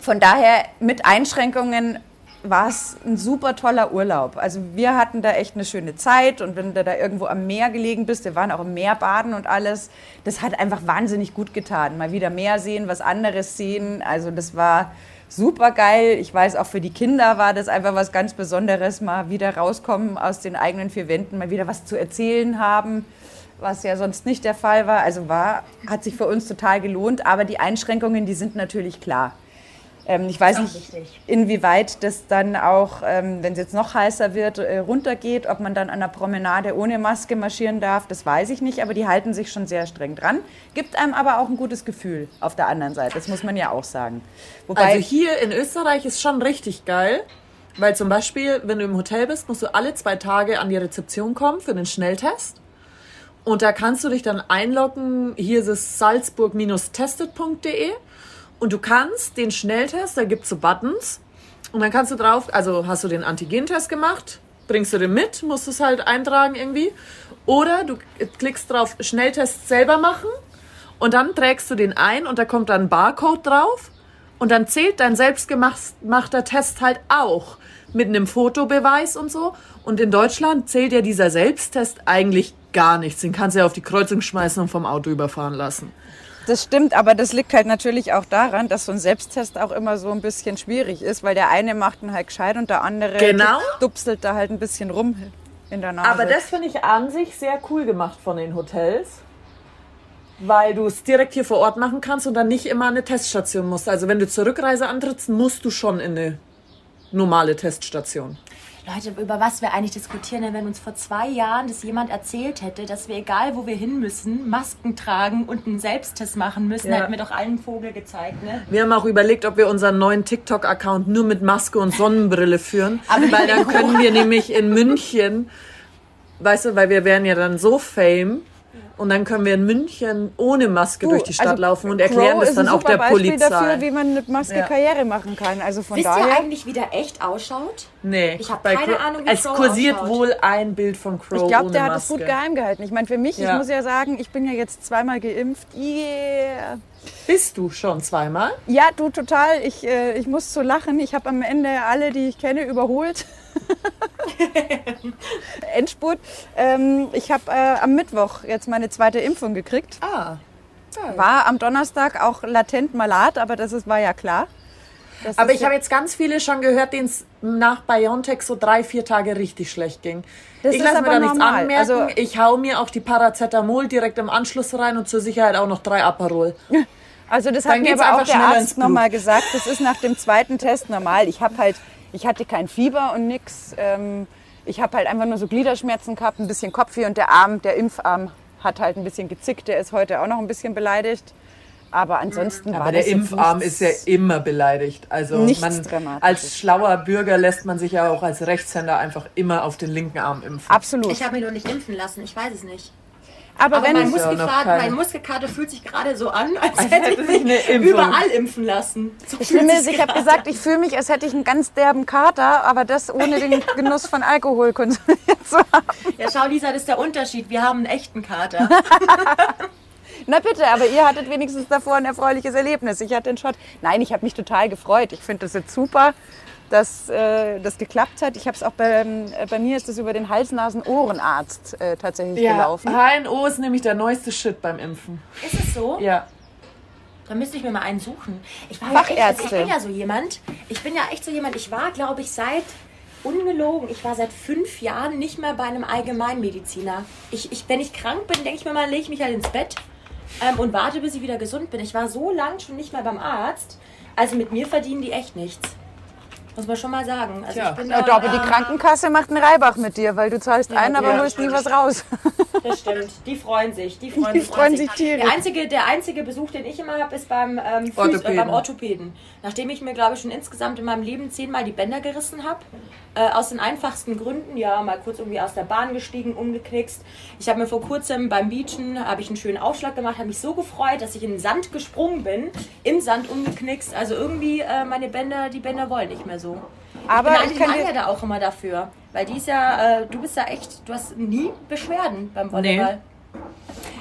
von daher mit Einschränkungen war es ein super toller Urlaub. Also wir hatten da echt eine schöne Zeit und wenn du da irgendwo am Meer gelegen bist, wir waren auch im Meer baden und alles, das hat einfach wahnsinnig gut getan. Mal wieder Meer sehen, was anderes sehen. Also das war super geil. Ich weiß, auch für die Kinder war das einfach was ganz Besonderes, mal wieder rauskommen aus den eigenen vier Wänden, mal wieder was zu erzählen haben was ja sonst nicht der Fall war. Also war, hat sich für uns total gelohnt, aber die Einschränkungen, die sind natürlich klar. Ähm, ich weiß nicht, wichtig. inwieweit das dann auch, ähm, wenn es jetzt noch heißer wird, äh, runtergeht, ob man dann an der Promenade ohne Maske marschieren darf, das weiß ich nicht, aber die halten sich schon sehr streng dran. Gibt einem aber auch ein gutes Gefühl auf der anderen Seite, das muss man ja auch sagen. Wobei, Also hier in Österreich ist schon richtig geil. Weil zum Beispiel, wenn du im Hotel bist, musst du alle zwei Tage an die Rezeption kommen für den Schnelltest. Und da kannst du dich dann einloggen. Hier ist es salzburg-tested.de. Und du kannst den Schnelltest, da gibt's so Buttons. Und dann kannst du drauf, also hast du den Antigentest gemacht, bringst du den mit, musst es halt eintragen irgendwie. Oder du klickst drauf, Schnelltest selber machen. Und dann trägst du den ein und da kommt dann ein Barcode drauf. Und dann zählt dein selbstgemachter Test halt auch mit einem Fotobeweis und so. Und in Deutschland zählt ja dieser Selbsttest eigentlich gar nichts. Den kannst du ja auf die Kreuzung schmeißen und vom Auto überfahren lassen. Das stimmt, aber das liegt halt natürlich auch daran, dass so ein Selbsttest auch immer so ein bisschen schwierig ist, weil der eine macht ihn halt gescheit und der andere Genau. dupselt da halt ein bisschen rum in der Nase. Aber das finde ich an sich sehr cool gemacht von den Hotels. Weil du es direkt hier vor Ort machen kannst und dann nicht immer an eine Teststation musst. Also wenn du zur Rückreise antrittst, musst du schon in eine normale Teststation. Leute, über was wir eigentlich diskutieren, wenn uns vor zwei Jahren das jemand erzählt hätte, dass wir egal wo wir hin müssen, Masken tragen und einen Selbsttest machen müssen, Ja. hätten wir doch allen einen Vogel gezeigt, ne? Wir haben auch überlegt, ob wir unseren neuen TikTok-Account nur mit Maske und Sonnenbrille führen. weil dann können wir nämlich in München, weißt du, weil wir wären ja dann so fame. Und dann können wir in München ohne Maske durch die Stadt also laufen und erklären Crow das dann auch super der Beispiel Polizei. dafür, wie man mit Maske Ja. Karriere machen kann. Also von Wisst daher. ihr eigentlich, wie der echt ausschaut? nee, Ich hab bei keine Crow- Ahnung, wie Es Crow kursiert ausschaut. wohl ein Bild von Crow Ich glaube, der hat Maske. es gut geheim gehalten. Ich meine, für mich, Ja. ich muss ja sagen, ich bin ja jetzt zweimal geimpft. Yeah. Bist du schon zweimal? Ja, du total. Ich, äh, ich muss so lachen. Ich habe am Ende alle, die ich kenne, überholt. Endspurt. Ähm, ich habe äh, am Mittwoch jetzt meine zweite Impfung gekriegt. Ah. War am Donnerstag auch latent malat, aber das ist, war ja klar. Das Aber ich habe jetzt ganz viele schon gehört, denen es nach BioNTech so drei, vier Tage richtig schlecht ging. Das ich lasse mir da nichts normal. anmerken. Also- ich hau mir auch die Paracetamol direkt im Anschluss rein und zur Sicherheit auch noch drei Aperol. Also das Dann hat mir aber auch der Arzt nochmal gesagt. Das ist nach dem zweiten Test normal. Ich habe halt, ich hatte kein Fieber und nix. Ähm, ich habe halt einfach nur so Gliederschmerzen gehabt, ein bisschen Kopfweh und der Arm, der Impfarm hat halt ein bisschen gezickt. Der ist heute auch noch ein bisschen beleidigt. Aber ansonsten war Aber der das jetzt Impfarm ist ja immer beleidigt. Also man, als schlauer Bürger lässt man sich ja auch als Rechtshänder einfach immer auf den linken Arm impfen. Absolut. Ich habe mich noch nicht impfen lassen, ich weiß es nicht. aber, Aber wenn mein Muskelkater, keine- mein Muskelkater fühlt sich gerade so an, als, Als hätte hätte ich mich überall impfen lassen. So sich's ich habe gesagt, ich fühle mich, als hätte ich einen ganz derben Kater, aber das ohne den Genuss von Alkohol konsumiert zu haben. an. Ja, schau, Lisa, das ist der Unterschied. Wir haben einen echten Kater. Na bitte, aber ihr hattet wenigstens davor ein erfreuliches Erlebnis. Ich hatte den Shot. Nein, ich habe mich total gefreut. Ich finde das jetzt super, dass äh, das geklappt hat. Ich habe es auch bei, äh, bei mir ist das über den Hals-Nasen-Ohrenarzt äh, tatsächlich gelaufen. HNO ist nämlich der neueste Shit beim Impfen. Ist es so? Ja. Da müsste ich mir mal einen suchen. Ich war ja echt, ich Fachärzte. bin ja so jemand. Ich bin ja echt so jemand. Ich war, glaube ich, seit ungelogen. Ich war seit fünf Jahren nicht mehr bei einem Allgemeinmediziner. Ich, ich, wenn ich krank bin, denke ich mir mal, lege ich mich halt ins Bett ähm, und warte, bis ich wieder gesund bin. Ich war so lang schon nicht mehr beim Arzt. Also mit mir verdienen die echt nichts. Muss man schon mal sagen. Also Tja. ich bin Ja, da, aber die Krankenkasse macht einen Reibach mit dir, weil du zahlst ein, aber ja. holst nie was raus. Das stimmt. Die freuen sich. Die freuen, Die sich freuen sich tierisch. Der einzige, der einzige Besuch, den ich immer habe, ist beim, ähm, Orthopäden. Äh, beim Orthopäden. Nachdem ich mir, glaube ich, schon insgesamt in meinem Leben zehnmal die Bänder gerissen habe. Äh, aus den einfachsten Gründen. Ja, mal kurz irgendwie aus der Bahn gestiegen, umgeknickst. Ich habe mir vor kurzem beim Beachen habe ich einen schönen Aufschlag gemacht, habe mich so gefreut, dass ich in den Sand gesprungen bin, im Sand umgeknickst. Also irgendwie äh, meine Bänder, die Bänder wollen nicht mehr so. Aber ich ich bin dir, Anja da auch immer dafür. Weil die ist ja, äh, du bist ja echt, du hast nie Beschwerden beim Volleyball.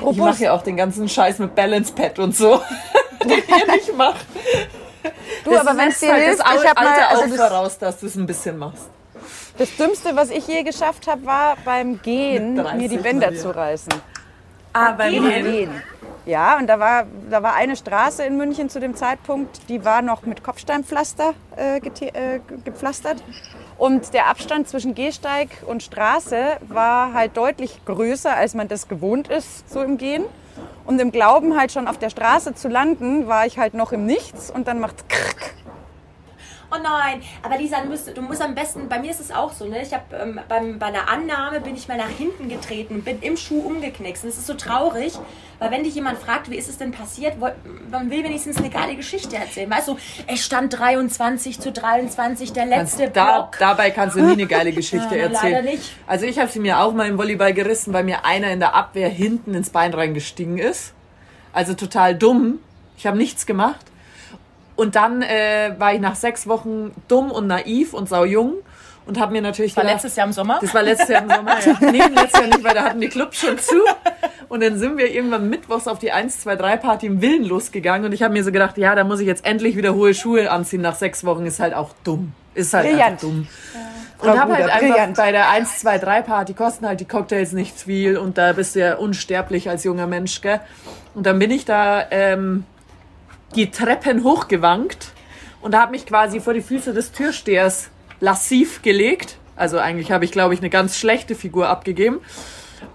Ich mache ja auch den ganzen Scheiß mit Balance Pad und so, den ihr nicht macht. du, aber wenn es dir halt hilft, das ich habe mal, Alter also auch das, voraus, dass du es ein bisschen machst. Das Dümmste, was ich je geschafft habe, war beim Gehen Mit 30 mir die Bänder zu reißen. Ah, beim Gehen. Ja, und da war, da war eine Straße in München zu dem Zeitpunkt, die war noch mit Kopfsteinpflaster äh, äh, gepflastert. Und der Abstand zwischen Gehsteig und Straße war halt deutlich größer, als man das gewohnt ist, so im Gehen. Und im Glauben halt schon auf der Straße zu landen, war ich halt noch im Nichts und dann macht's krrk. Oh nein, aber Lisa, du musst, du musst am besten, bei mir ist es auch so, ne? Ich habe ähm, beim, bei der Annahme bin ich mal nach hinten getreten und bin im Schuh umgeknickt. Und es ist so traurig, weil wenn dich jemand fragt, wie ist es denn passiert, man will wenigstens eine geile Geschichte erzählen. Weißt du, es stand 23 zu 23, der Kannst, letzte da, Block. dabei kannst du nie eine geile Geschichte Ja, erzählen. leider nicht. Also ich habe sie mir auch mal im Volleyball gerissen, weil mir einer in der Abwehr hinten ins Bein reingestiegen ist. Also total dumm. Ich habe nichts gemacht. Und dann äh, war ich nach sechs Wochen dumm und naiv und saujung und habe mir natürlich war gedacht, letztes Jahr im Sommer. das war letztes Jahr im Sommer, ja. Nee, letztes Jahr nicht, weil da hatten die Clubs schon zu. Und dann sind wir irgendwann mittwochs auf die 1, 2, 3 Party im Willen losgegangen und ich habe mir so gedacht, ja, da muss ich jetzt endlich wieder hohe Schuhe anziehen nach sechs Wochen. Ist halt auch dumm. Ist halt Brillant. einfach dumm. Frau Und habe halt einfach brillant. bei der 1, 2, 3 Party kosten halt die Cocktails nicht viel und da bist du ja unsterblich als junger Mensch, gell? Und dann bin ich da ähm, die Treppen hochgewankt und habe mich quasi vor die Füße des Türstehers lassiv gelegt. Also eigentlich habe ich, glaube ich, eine ganz schlechte Figur abgegeben.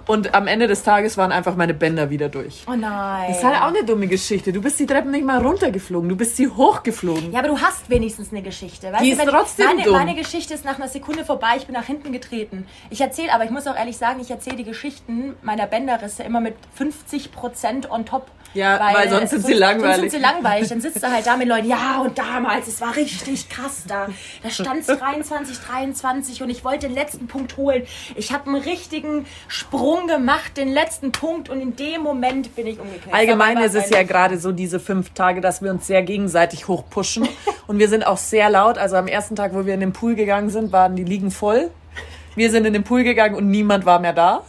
Und am Ende des Tages waren einfach meine Bänder wieder durch. Oh nein. Das ist halt auch eine dumme Geschichte. Du bist die Treppen nicht mal runtergeflogen, du bist sie hochgeflogen. Ja, aber du hast wenigstens eine Geschichte. Weißt Die du, ist trotzdem meine, dumm. meine Geschichte ist nach einer Sekunde vorbei, ich bin nach hinten getreten. Ich erzähle, aber ich muss auch ehrlich sagen, ich erzähle die Geschichten meiner Bänderrisse immer mit 50% on top. Ja, weil sonst sind sie Sonst langweilig. sind sie langweilig. Dann sitzt du halt da mit Leuten, ja, und damals, es war richtig krass da. Da stand es 23, 23 und ich wollte den letzten Punkt holen. Ich habe einen richtigen Sprung gemacht, den letzten Punkt und in dem Moment bin ich umgekehrt. Allgemein ist es ja gerade so diese fünf Tage, dass wir uns sehr gegenseitig hochpushen. Und wir sind auch sehr laut. Also am ersten Tag, wo wir in den Pool gegangen sind, waren die Liegen voll. Wir sind in den Pool gegangen und niemand war mehr da.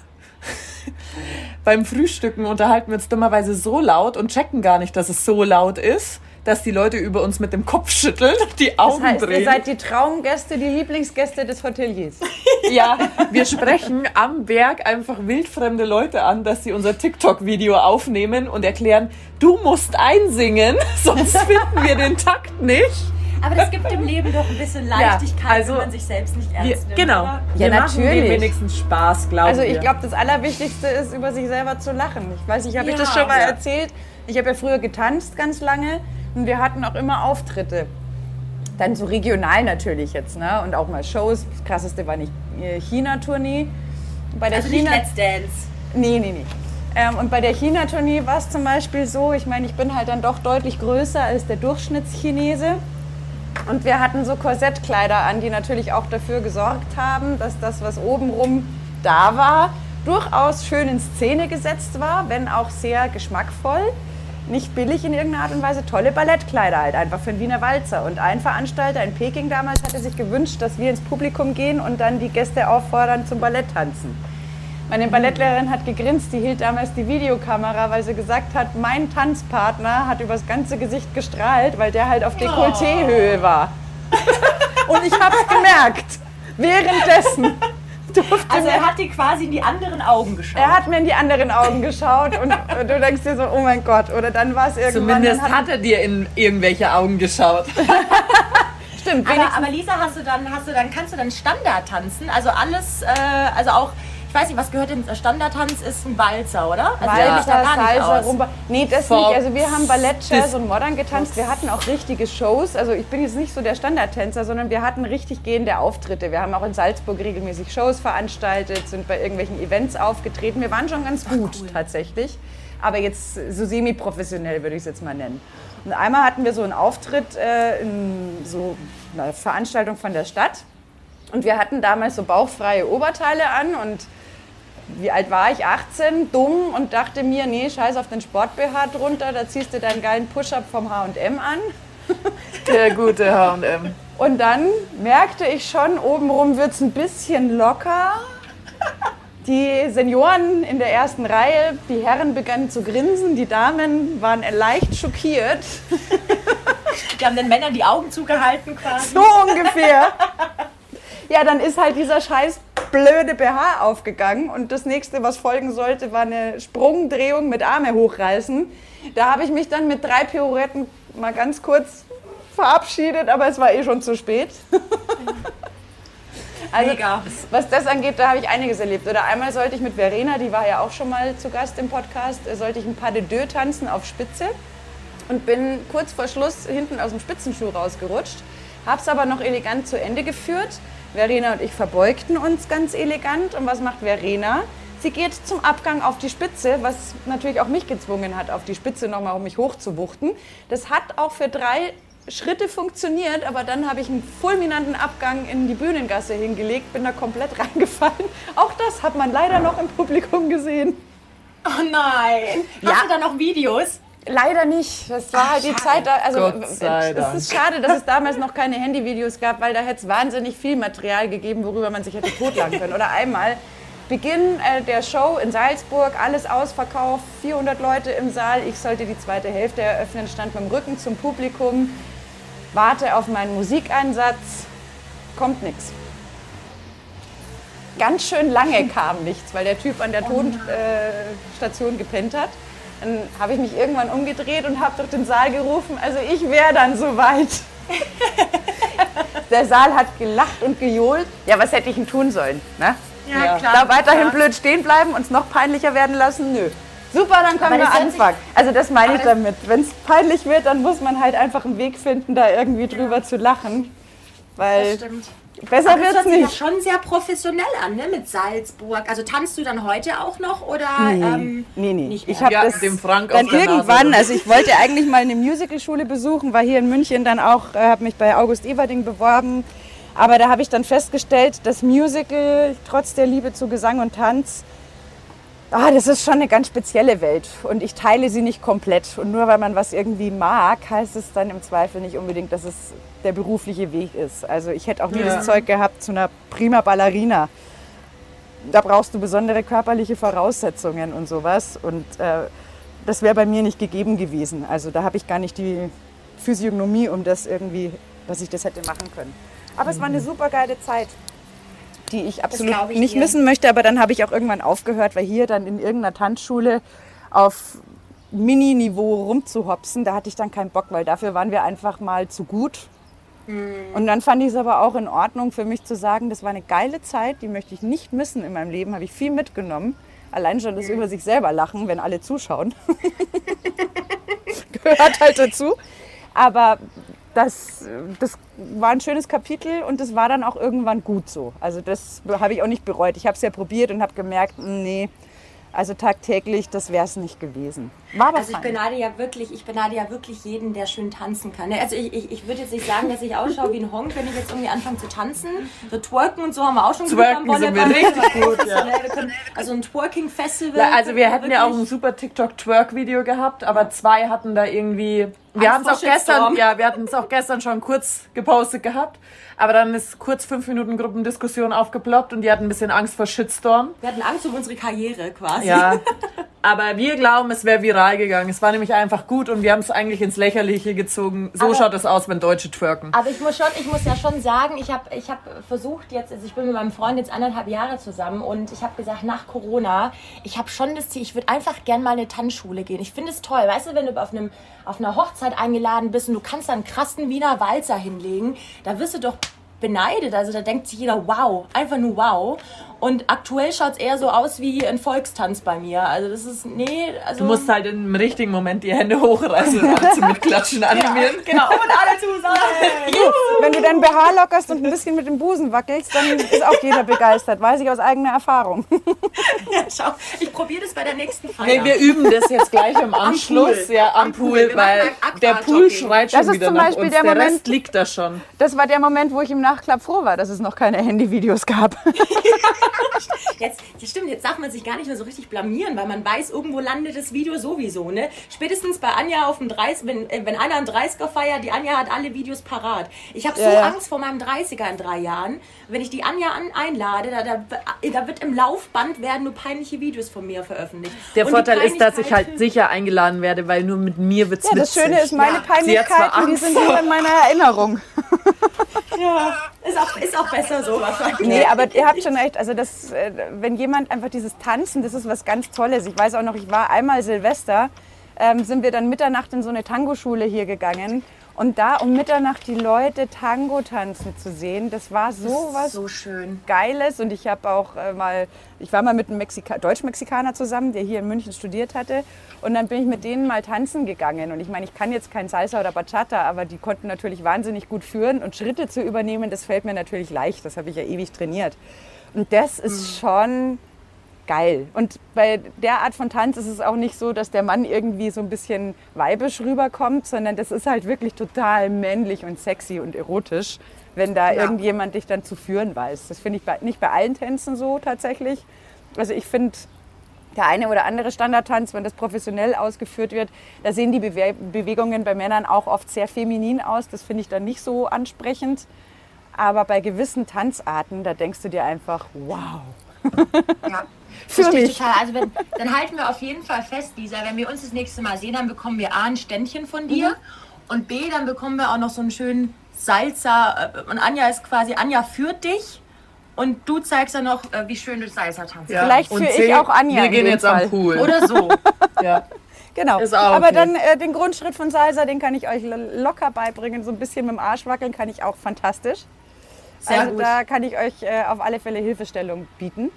Beim Frühstücken unterhalten wir uns dummerweise so laut und checken gar nicht, dass es so laut ist, dass die Leute über uns mit dem Kopf schütteln, die Augen Das heißt, drehen. ihr seid die Traumgäste, die Lieblingsgäste des Hoteliers. Ja, wir sprechen am Berg einfach wildfremde Leute an, dass sie unser TikTok-Video aufnehmen und erklären, du musst einsingen, sonst finden wir den Takt nicht. Aber das gibt dem Leben doch ein bisschen Leichtigkeit, also wenn man sich selbst nicht Wir, ernst nimmt. genau. oder? Wir Ja, machen denen natürlich. wenigstens Spaß, glauben Also wir. ich glaube, das Allerwichtigste ist, über sich selber zu lachen. Ich weiß nicht, habe ich Ja. das schon mal Ja. erzählt? Ich habe ja früher getanzt ganz lange und wir hatten auch immer Auftritte. Dann so regional natürlich jetzt, ne? Und auch mal Shows. Das krasseste war nicht äh, China-Tournee. Bei der Also nicht China Let's Dance. Nee, nee, nee. Ähm, und bei der China-Tournee war es zum Beispiel so, ich meine, ich bin halt dann doch deutlich größer als der Durchschnittschinese. Und wir hatten so Korsettkleider an, die natürlich auch dafür gesorgt haben, dass das, was obenrum da war, durchaus schön in Szene gesetzt war, wenn auch sehr geschmackvoll. Nicht billig in irgendeiner Art und Weise, tolle Ballettkleider halt, einfach für den Wiener Walzer. Und ein Veranstalter in Peking damals hatte sich gewünscht, dass wir ins Publikum gehen und dann die Gäste auffordern zum Balletttanzen. Meine Ballettlehrerin hat gegrinst, die hielt damals die Videokamera, weil sie gesagt hat, mein Tanzpartner hat übers ganze Gesicht gestrahlt, weil der halt auf Dekolleté-Höhe war. Und ich hab's gemerkt. Währenddessen durfte Also er hat dir quasi in die anderen Augen geschaut. er hat mir in die anderen Augen geschaut und du denkst dir so, oh mein Gott. Oder dann war es irgendwann... Zumindest dann hat er dir in irgendwelche Augen geschaut. Stimmt, aber, aber Lisa, hast du dann, hast du dann, kannst du dann Standard tanzen? Also alles, äh, also auch, ich weiß nicht, was gehört in Standardtanz ist ein Walzer, oder? Also Walzer, Salsa. Rumba. Nee, das Fox. nicht. Also wir haben Ballett, Jazz und Modern getanzt. Wir hatten auch richtige Shows. Also ich bin jetzt nicht so der Standardtänzer, sondern wir hatten richtig gehende Auftritte. Wir haben auch in Salzburg regelmäßig Shows veranstaltet, sind bei irgendwelchen Events aufgetreten. Wir waren schon ganz gut tatsächlich. Aber jetzt so semi-professionell würde ich es jetzt mal nennen. Und einmal hatten wir so einen Auftritt äh, in so einer Veranstaltung von der Stadt. Und wir hatten damals so bauchfreie Oberteile an und wie alt war ich? 18, dumm und dachte mir, nee, scheiß auf den Sport-BH drunter, da ziehst du deinen geilen Push-Up vom H&M an. Der gute H&M. Und dann merkte ich schon, obenrum wird es ein bisschen locker. Die Senioren in der ersten Reihe, die Herren begannen zu grinsen, die Damen waren leicht schockiert. Die haben den Männern die Augen zugehalten quasi. So ungefähr. Ja, dann ist halt dieser scheiß blöde BH aufgegangen und das nächste, was folgen sollte, war eine Sprungdrehung mit Arme hochreißen. Da habe ich mich dann mit drei Pirouetten mal ganz kurz verabschiedet, aber es war eh schon zu spät. Also, Mega. was das angeht, da habe ich einiges erlebt. Oder einmal sollte ich mit Verena, die war ja auch schon mal zu Gast im Podcast, äh, sollte ich ein Pas de deux tanzen auf Spitze und bin kurz vor Schluss hinten aus dem Spitzenschuh rausgerutscht, habe es aber noch elegant zu Ende geführt. Verena und ich verbeugten uns ganz elegant. Und was macht Verena? Sie geht zum Abgang auf die Spitze, was natürlich auch mich gezwungen hat, auf die Spitze nochmal, um mich hochzuwuchten. Das hat auch für drei Schritte funktioniert, aber dann habe ich einen fulminanten Abgang in die Bühnengasse hingelegt, bin da komplett reingefallen. Auch das hat man leider noch im Publikum gesehen. Oh nein. Ja. Hast du da noch Videos? Leider nicht. Das war halt die Zeit. Also es ist schade, dass es damals noch keine Handyvideos gab, weil da hätte es wahnsinnig viel Material gegeben, worüber man sich hätte totlagen können. Oder einmal Beginn äh, der Show in Salzburg, alles ausverkauft, 400 Leute im Saal. Ich sollte die zweite Hälfte eröffnen, stand mit dem Rücken zum Publikum, warte auf meinen Musikeinsatz, kommt nichts. Ganz schön lange kam nichts, weil der Typ an der Tonstation gepennt hat. Dann habe ich mich irgendwann umgedreht und habe durch den Saal gerufen, also ich wäre dann soweit. der Saal hat gelacht und gejohlt. Ja, was hätte ich denn tun sollen? Ne? Ja, klar. Da weiterhin klar. blöd stehen bleiben, uns noch peinlicher werden lassen? Nö. Super, dann können wir anfangen. Also das meine ich damit. Wenn es peinlich wird, dann muss man halt einfach einen Weg finden, da irgendwie drüber zu lachen. Weil Das stimmt. Besser das wird's hört sich ja nicht. schon sehr professionell an, ne? Mit Salzburg. Also tanzt du dann heute auch noch oder? Nee, Ähm, nee, nee. nicht Ich habe Ja, das dem Frank dann auf der Nase. irgendwann, also ich wollte eigentlich mal eine Musicalschule besuchen, war hier in München dann auch, äh, habe mich bei August Everding beworben. Aber da habe ich dann festgestellt, das Musical, trotz der Liebe zu Gesang und Tanz, ah, das ist schon eine ganz spezielle Welt. Und ich teile sie nicht komplett. Und nur weil man was irgendwie mag, heißt es dann im Zweifel nicht unbedingt, dass es der berufliche Weg ist. Also ich hätte auch nie Ja. das Zeug gehabt zu einer prima Ballerina da brauchst du besondere körperliche Voraussetzungen und sowas. Und äh, das wäre bei mir nicht gegeben gewesen. Also da habe ich gar nicht die Physiognomie, um das irgendwie, dass ich das hätte machen können. Aber es war eine super geile Zeit, die ich absolut ich nicht dir. missen möchte. Aber dann habe ich auch irgendwann aufgehört, weil hier dann in irgendeiner Tanzschule auf Mini-Niveau rumzuhopsen, da hatte ich dann keinen Bock, weil dafür waren wir einfach mal zu gut. Und dann fand ich es aber auch in Ordnung für mich zu sagen, das war eine geile Zeit, die möchte ich nicht missen in meinem Leben, habe ich viel mitgenommen. Allein schon das über sich selber lachen, wenn alle zuschauen. Gehört halt dazu. Aber das, das war ein schönes Kapitel und das war dann auch irgendwann gut so. Also das habe ich auch nicht bereut. Ich habe es ja probiert und habe gemerkt, mm, nee, also tagtäglich, das wäre es nicht gewesen. War aber Also ich beneide ja wirklich, ich beneide ja wirklich jeden, der schön tanzen kann. ne? Also ich, ich, ich würde jetzt nicht sagen, dass ich ausschaue wie ein Honk, wenn ich jetzt irgendwie anfange zu tanzen. So twerken und so haben wir auch schon Twerken gemacht am sind wir Volleyball. richtig gut, ja. Können- Also ein Twerking-Festival. Ja, also wir hätten ja auch ein super TikTok-Twerk-Video gehabt, aber zwei hatten da irgendwie. Wir haben es auch gestern, ja, wir hatten es auch gestern schon kurz gepostet gehabt, aber dann ist kurz fünf Minuten Gruppendiskussion aufgeploppt und die hatten ein bisschen Angst vor Shitstorm. Wir hatten Angst um unsere Karriere quasi. Ja, aber wir glauben, es wäre viral gegangen. Es war nämlich einfach gut und wir haben es eigentlich ins Lächerliche gezogen. So Aber- schaut es aus, wenn Deutsche twerken. Aber ich muss schon, ich muss ja schon sagen, ich habe ich hab versucht jetzt, also ich bin mit meinem Freund jetzt anderthalb Jahre zusammen und ich habe gesagt, nach Corona, ich habe schon das Ziel, ich würde einfach gern mal in eine Tanzschule gehen. Ich finde es toll, weißt du, wenn du auf, einem, auf einer Hochzeit eingeladen bist und du kannst da einen krassen Wiener Walzer hinlegen, da wirst du doch beneidet. Also da denkt sich jeder, wow, einfach nur wow. Und aktuell schaut es eher so aus wie ein Volkstanz bei mir. Also das ist, nee, also... Du musst halt im richtigen Moment die Hände hochreißen und alle zum Mitklatschen animieren. Genau, und alle zusammen. Wenn du dein BH lockerst und ein bisschen mit dem Busen wackelst, dann ist auch jeder begeistert. Weiß ich aus eigener Erfahrung. Ja, schau, ich probiere das bei der nächsten Feier. Nee, wir üben das jetzt gleich im Anschluss. Pool. Ja, am, Am Pool. Pool, weil der Pool schreit schon Das ist wieder zum nach Beispiel uns. der Der, Moment- Rest liegt da schon. Das war der Moment, wo ich im Nachklapp froh war, dass es noch keine Handyvideos gab. Jetzt, ja stimmt, jetzt darf man sich gar nicht mehr so richtig blamieren, weil man weiß, irgendwo landet das Video sowieso, ne? Spätestens bei Anja auf dem 30, wenn, äh, wenn einer einen 30er feiert, die Anja hat alle Videos parat. Ich habe so Ja. Angst vor meinem 30er in drei Jahren. Wenn ich die Anja an, einlade, da, da, da wird im Laufband werden nur peinliche Videos von mir veröffentlicht. Der Und Vorteil ist, dass ich halt sicher eingeladen werde, weil nur mit mir wird's Ja, das witzig. Schöne ist, meine Ja. Peinlichkeiten, die sind nur in meiner Erinnerung. Ja, ist auch, ist auch besser so wahrscheinlich. Nee, aber ihr habt schon recht. Also, das, äh, wenn jemand einfach dieses Tanzen, das ist was ganz Tolles. Ich weiß auch noch, ich war einmal Silvester, ähm, sind wir dann Mitternacht in so eine Tango-Schule hier gegangen. Und da um Mitternacht die Leute Tango tanzen zu sehen, das war so was so schön. Geiles. Und ich habe auch äh, mal, ich war mal mit einem Mexika Deutsch-Mexikaner zusammen, der hier in München studiert hatte. Und dann bin ich mit denen mal tanzen gegangen. Und ich meine, ich kann jetzt kein Salsa oder Bachata, aber die konnten natürlich wahnsinnig gut führen. Und Schritte zu übernehmen, das fällt mir natürlich leicht. Das habe ich ja ewig trainiert. Und das ist schon geil. Und bei der Art von Tanz ist es auch nicht so, dass der Mann irgendwie so ein bisschen weibisch rüberkommt, sondern das ist halt wirklich total männlich und sexy und erotisch, wenn da irgendjemand dich dann zu führen weiß. Das finde ich bei, nicht bei allen Tänzen so tatsächlich. Also ich finde, der eine oder andere Standardtanz, wenn das professionell ausgeführt wird, da sehen die Bewe Bewegungen bei Männern auch oft sehr feminin aus. Das finde ich dann nicht so ansprechend. Aber bei gewissen Tanzarten, da denkst du dir einfach, wow. Ja. Für Verstehe ich mich. total. Also wenn, dann halten wir auf jeden Fall fest, Lisa, wenn wir uns das nächste Mal sehen, dann bekommen wir A, ein Ständchen von dir Mhm. und B, dann bekommen wir auch noch so einen schönen Salsa. äh, Und Anja ist quasi, Anja führt dich und du zeigst dann noch, äh, wie schön du Salsa tanzt. Ja. Vielleicht Und führe ich auch Anja Wir gehen jetzt Fall. am Pool. Oder so. Ja. Genau. Auch Aber okay. dann äh, den Grundschritt von Salsa, den kann ich euch lo- locker beibringen. So ein bisschen mit dem Arsch wackeln kann ich auch fantastisch. Sehr also gut. da kann ich euch äh, auf alle Fälle Hilfestellung bieten.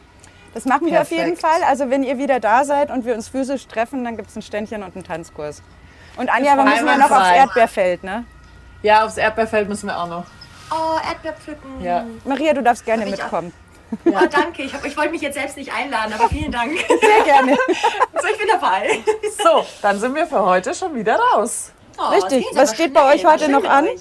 Das machen wir auf jeden. Fall. Also wenn ihr wieder da seid und wir uns physisch treffen, dann gibt es ein Ständchen und einen Tanzkurs. Und Anja, wir müssen ja noch aufs. Erdbeerfeld, ne? Ja, aufs Erdbeerfeld müssen wir auch noch. Oh, Erdbeerpflücken. Ja. Maria, du darfst gerne Hab ich auch. mitkommen. Oh, danke. Ich, hab- ich wollte mich jetzt selbst nicht einladen, aber vielen Dank. Sehr gerne. so, ich bin dabei. So, dann sind wir für heute schon wieder raus. Oh, Richtig. Was steht bei euch heute noch an? euch.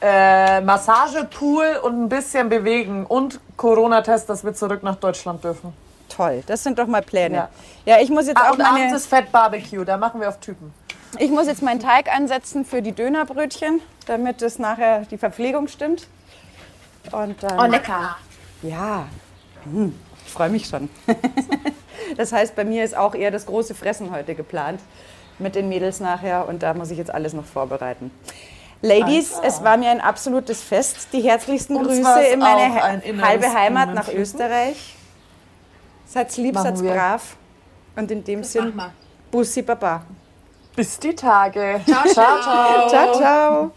Äh, Massage, Pool und ein bisschen bewegen und Corona-Test, dass wir zurück nach Deutschland dürfen. Toll, das sind doch mal Pläne. Ja, Ja. ich muss jetzt Ah, auch und abends meine, ist Fett Barbecue, da machen wir auf Typen. ich muss jetzt meinen Teig ansetzen für die Dönerbrötchen, damit es nachher die Verpflegung stimmt. Und dann, Oh, lecker. ja, hm, ich freue mich schon. das heißt, bei mir ist auch eher das große Fressen heute geplant mit den Mädels nachher und da muss ich jetzt alles noch vorbereiten. Ladies, es war mir ein absolutes Fest. Die herzlichsten Uns Grüße in meine halbe Heimat nach. Österreich. Seid's lieb, wir. brav. Und in dem Sinn, wir. Bussi Baba. Bis die Tage. Ciao, ciao. Ciao, ciao.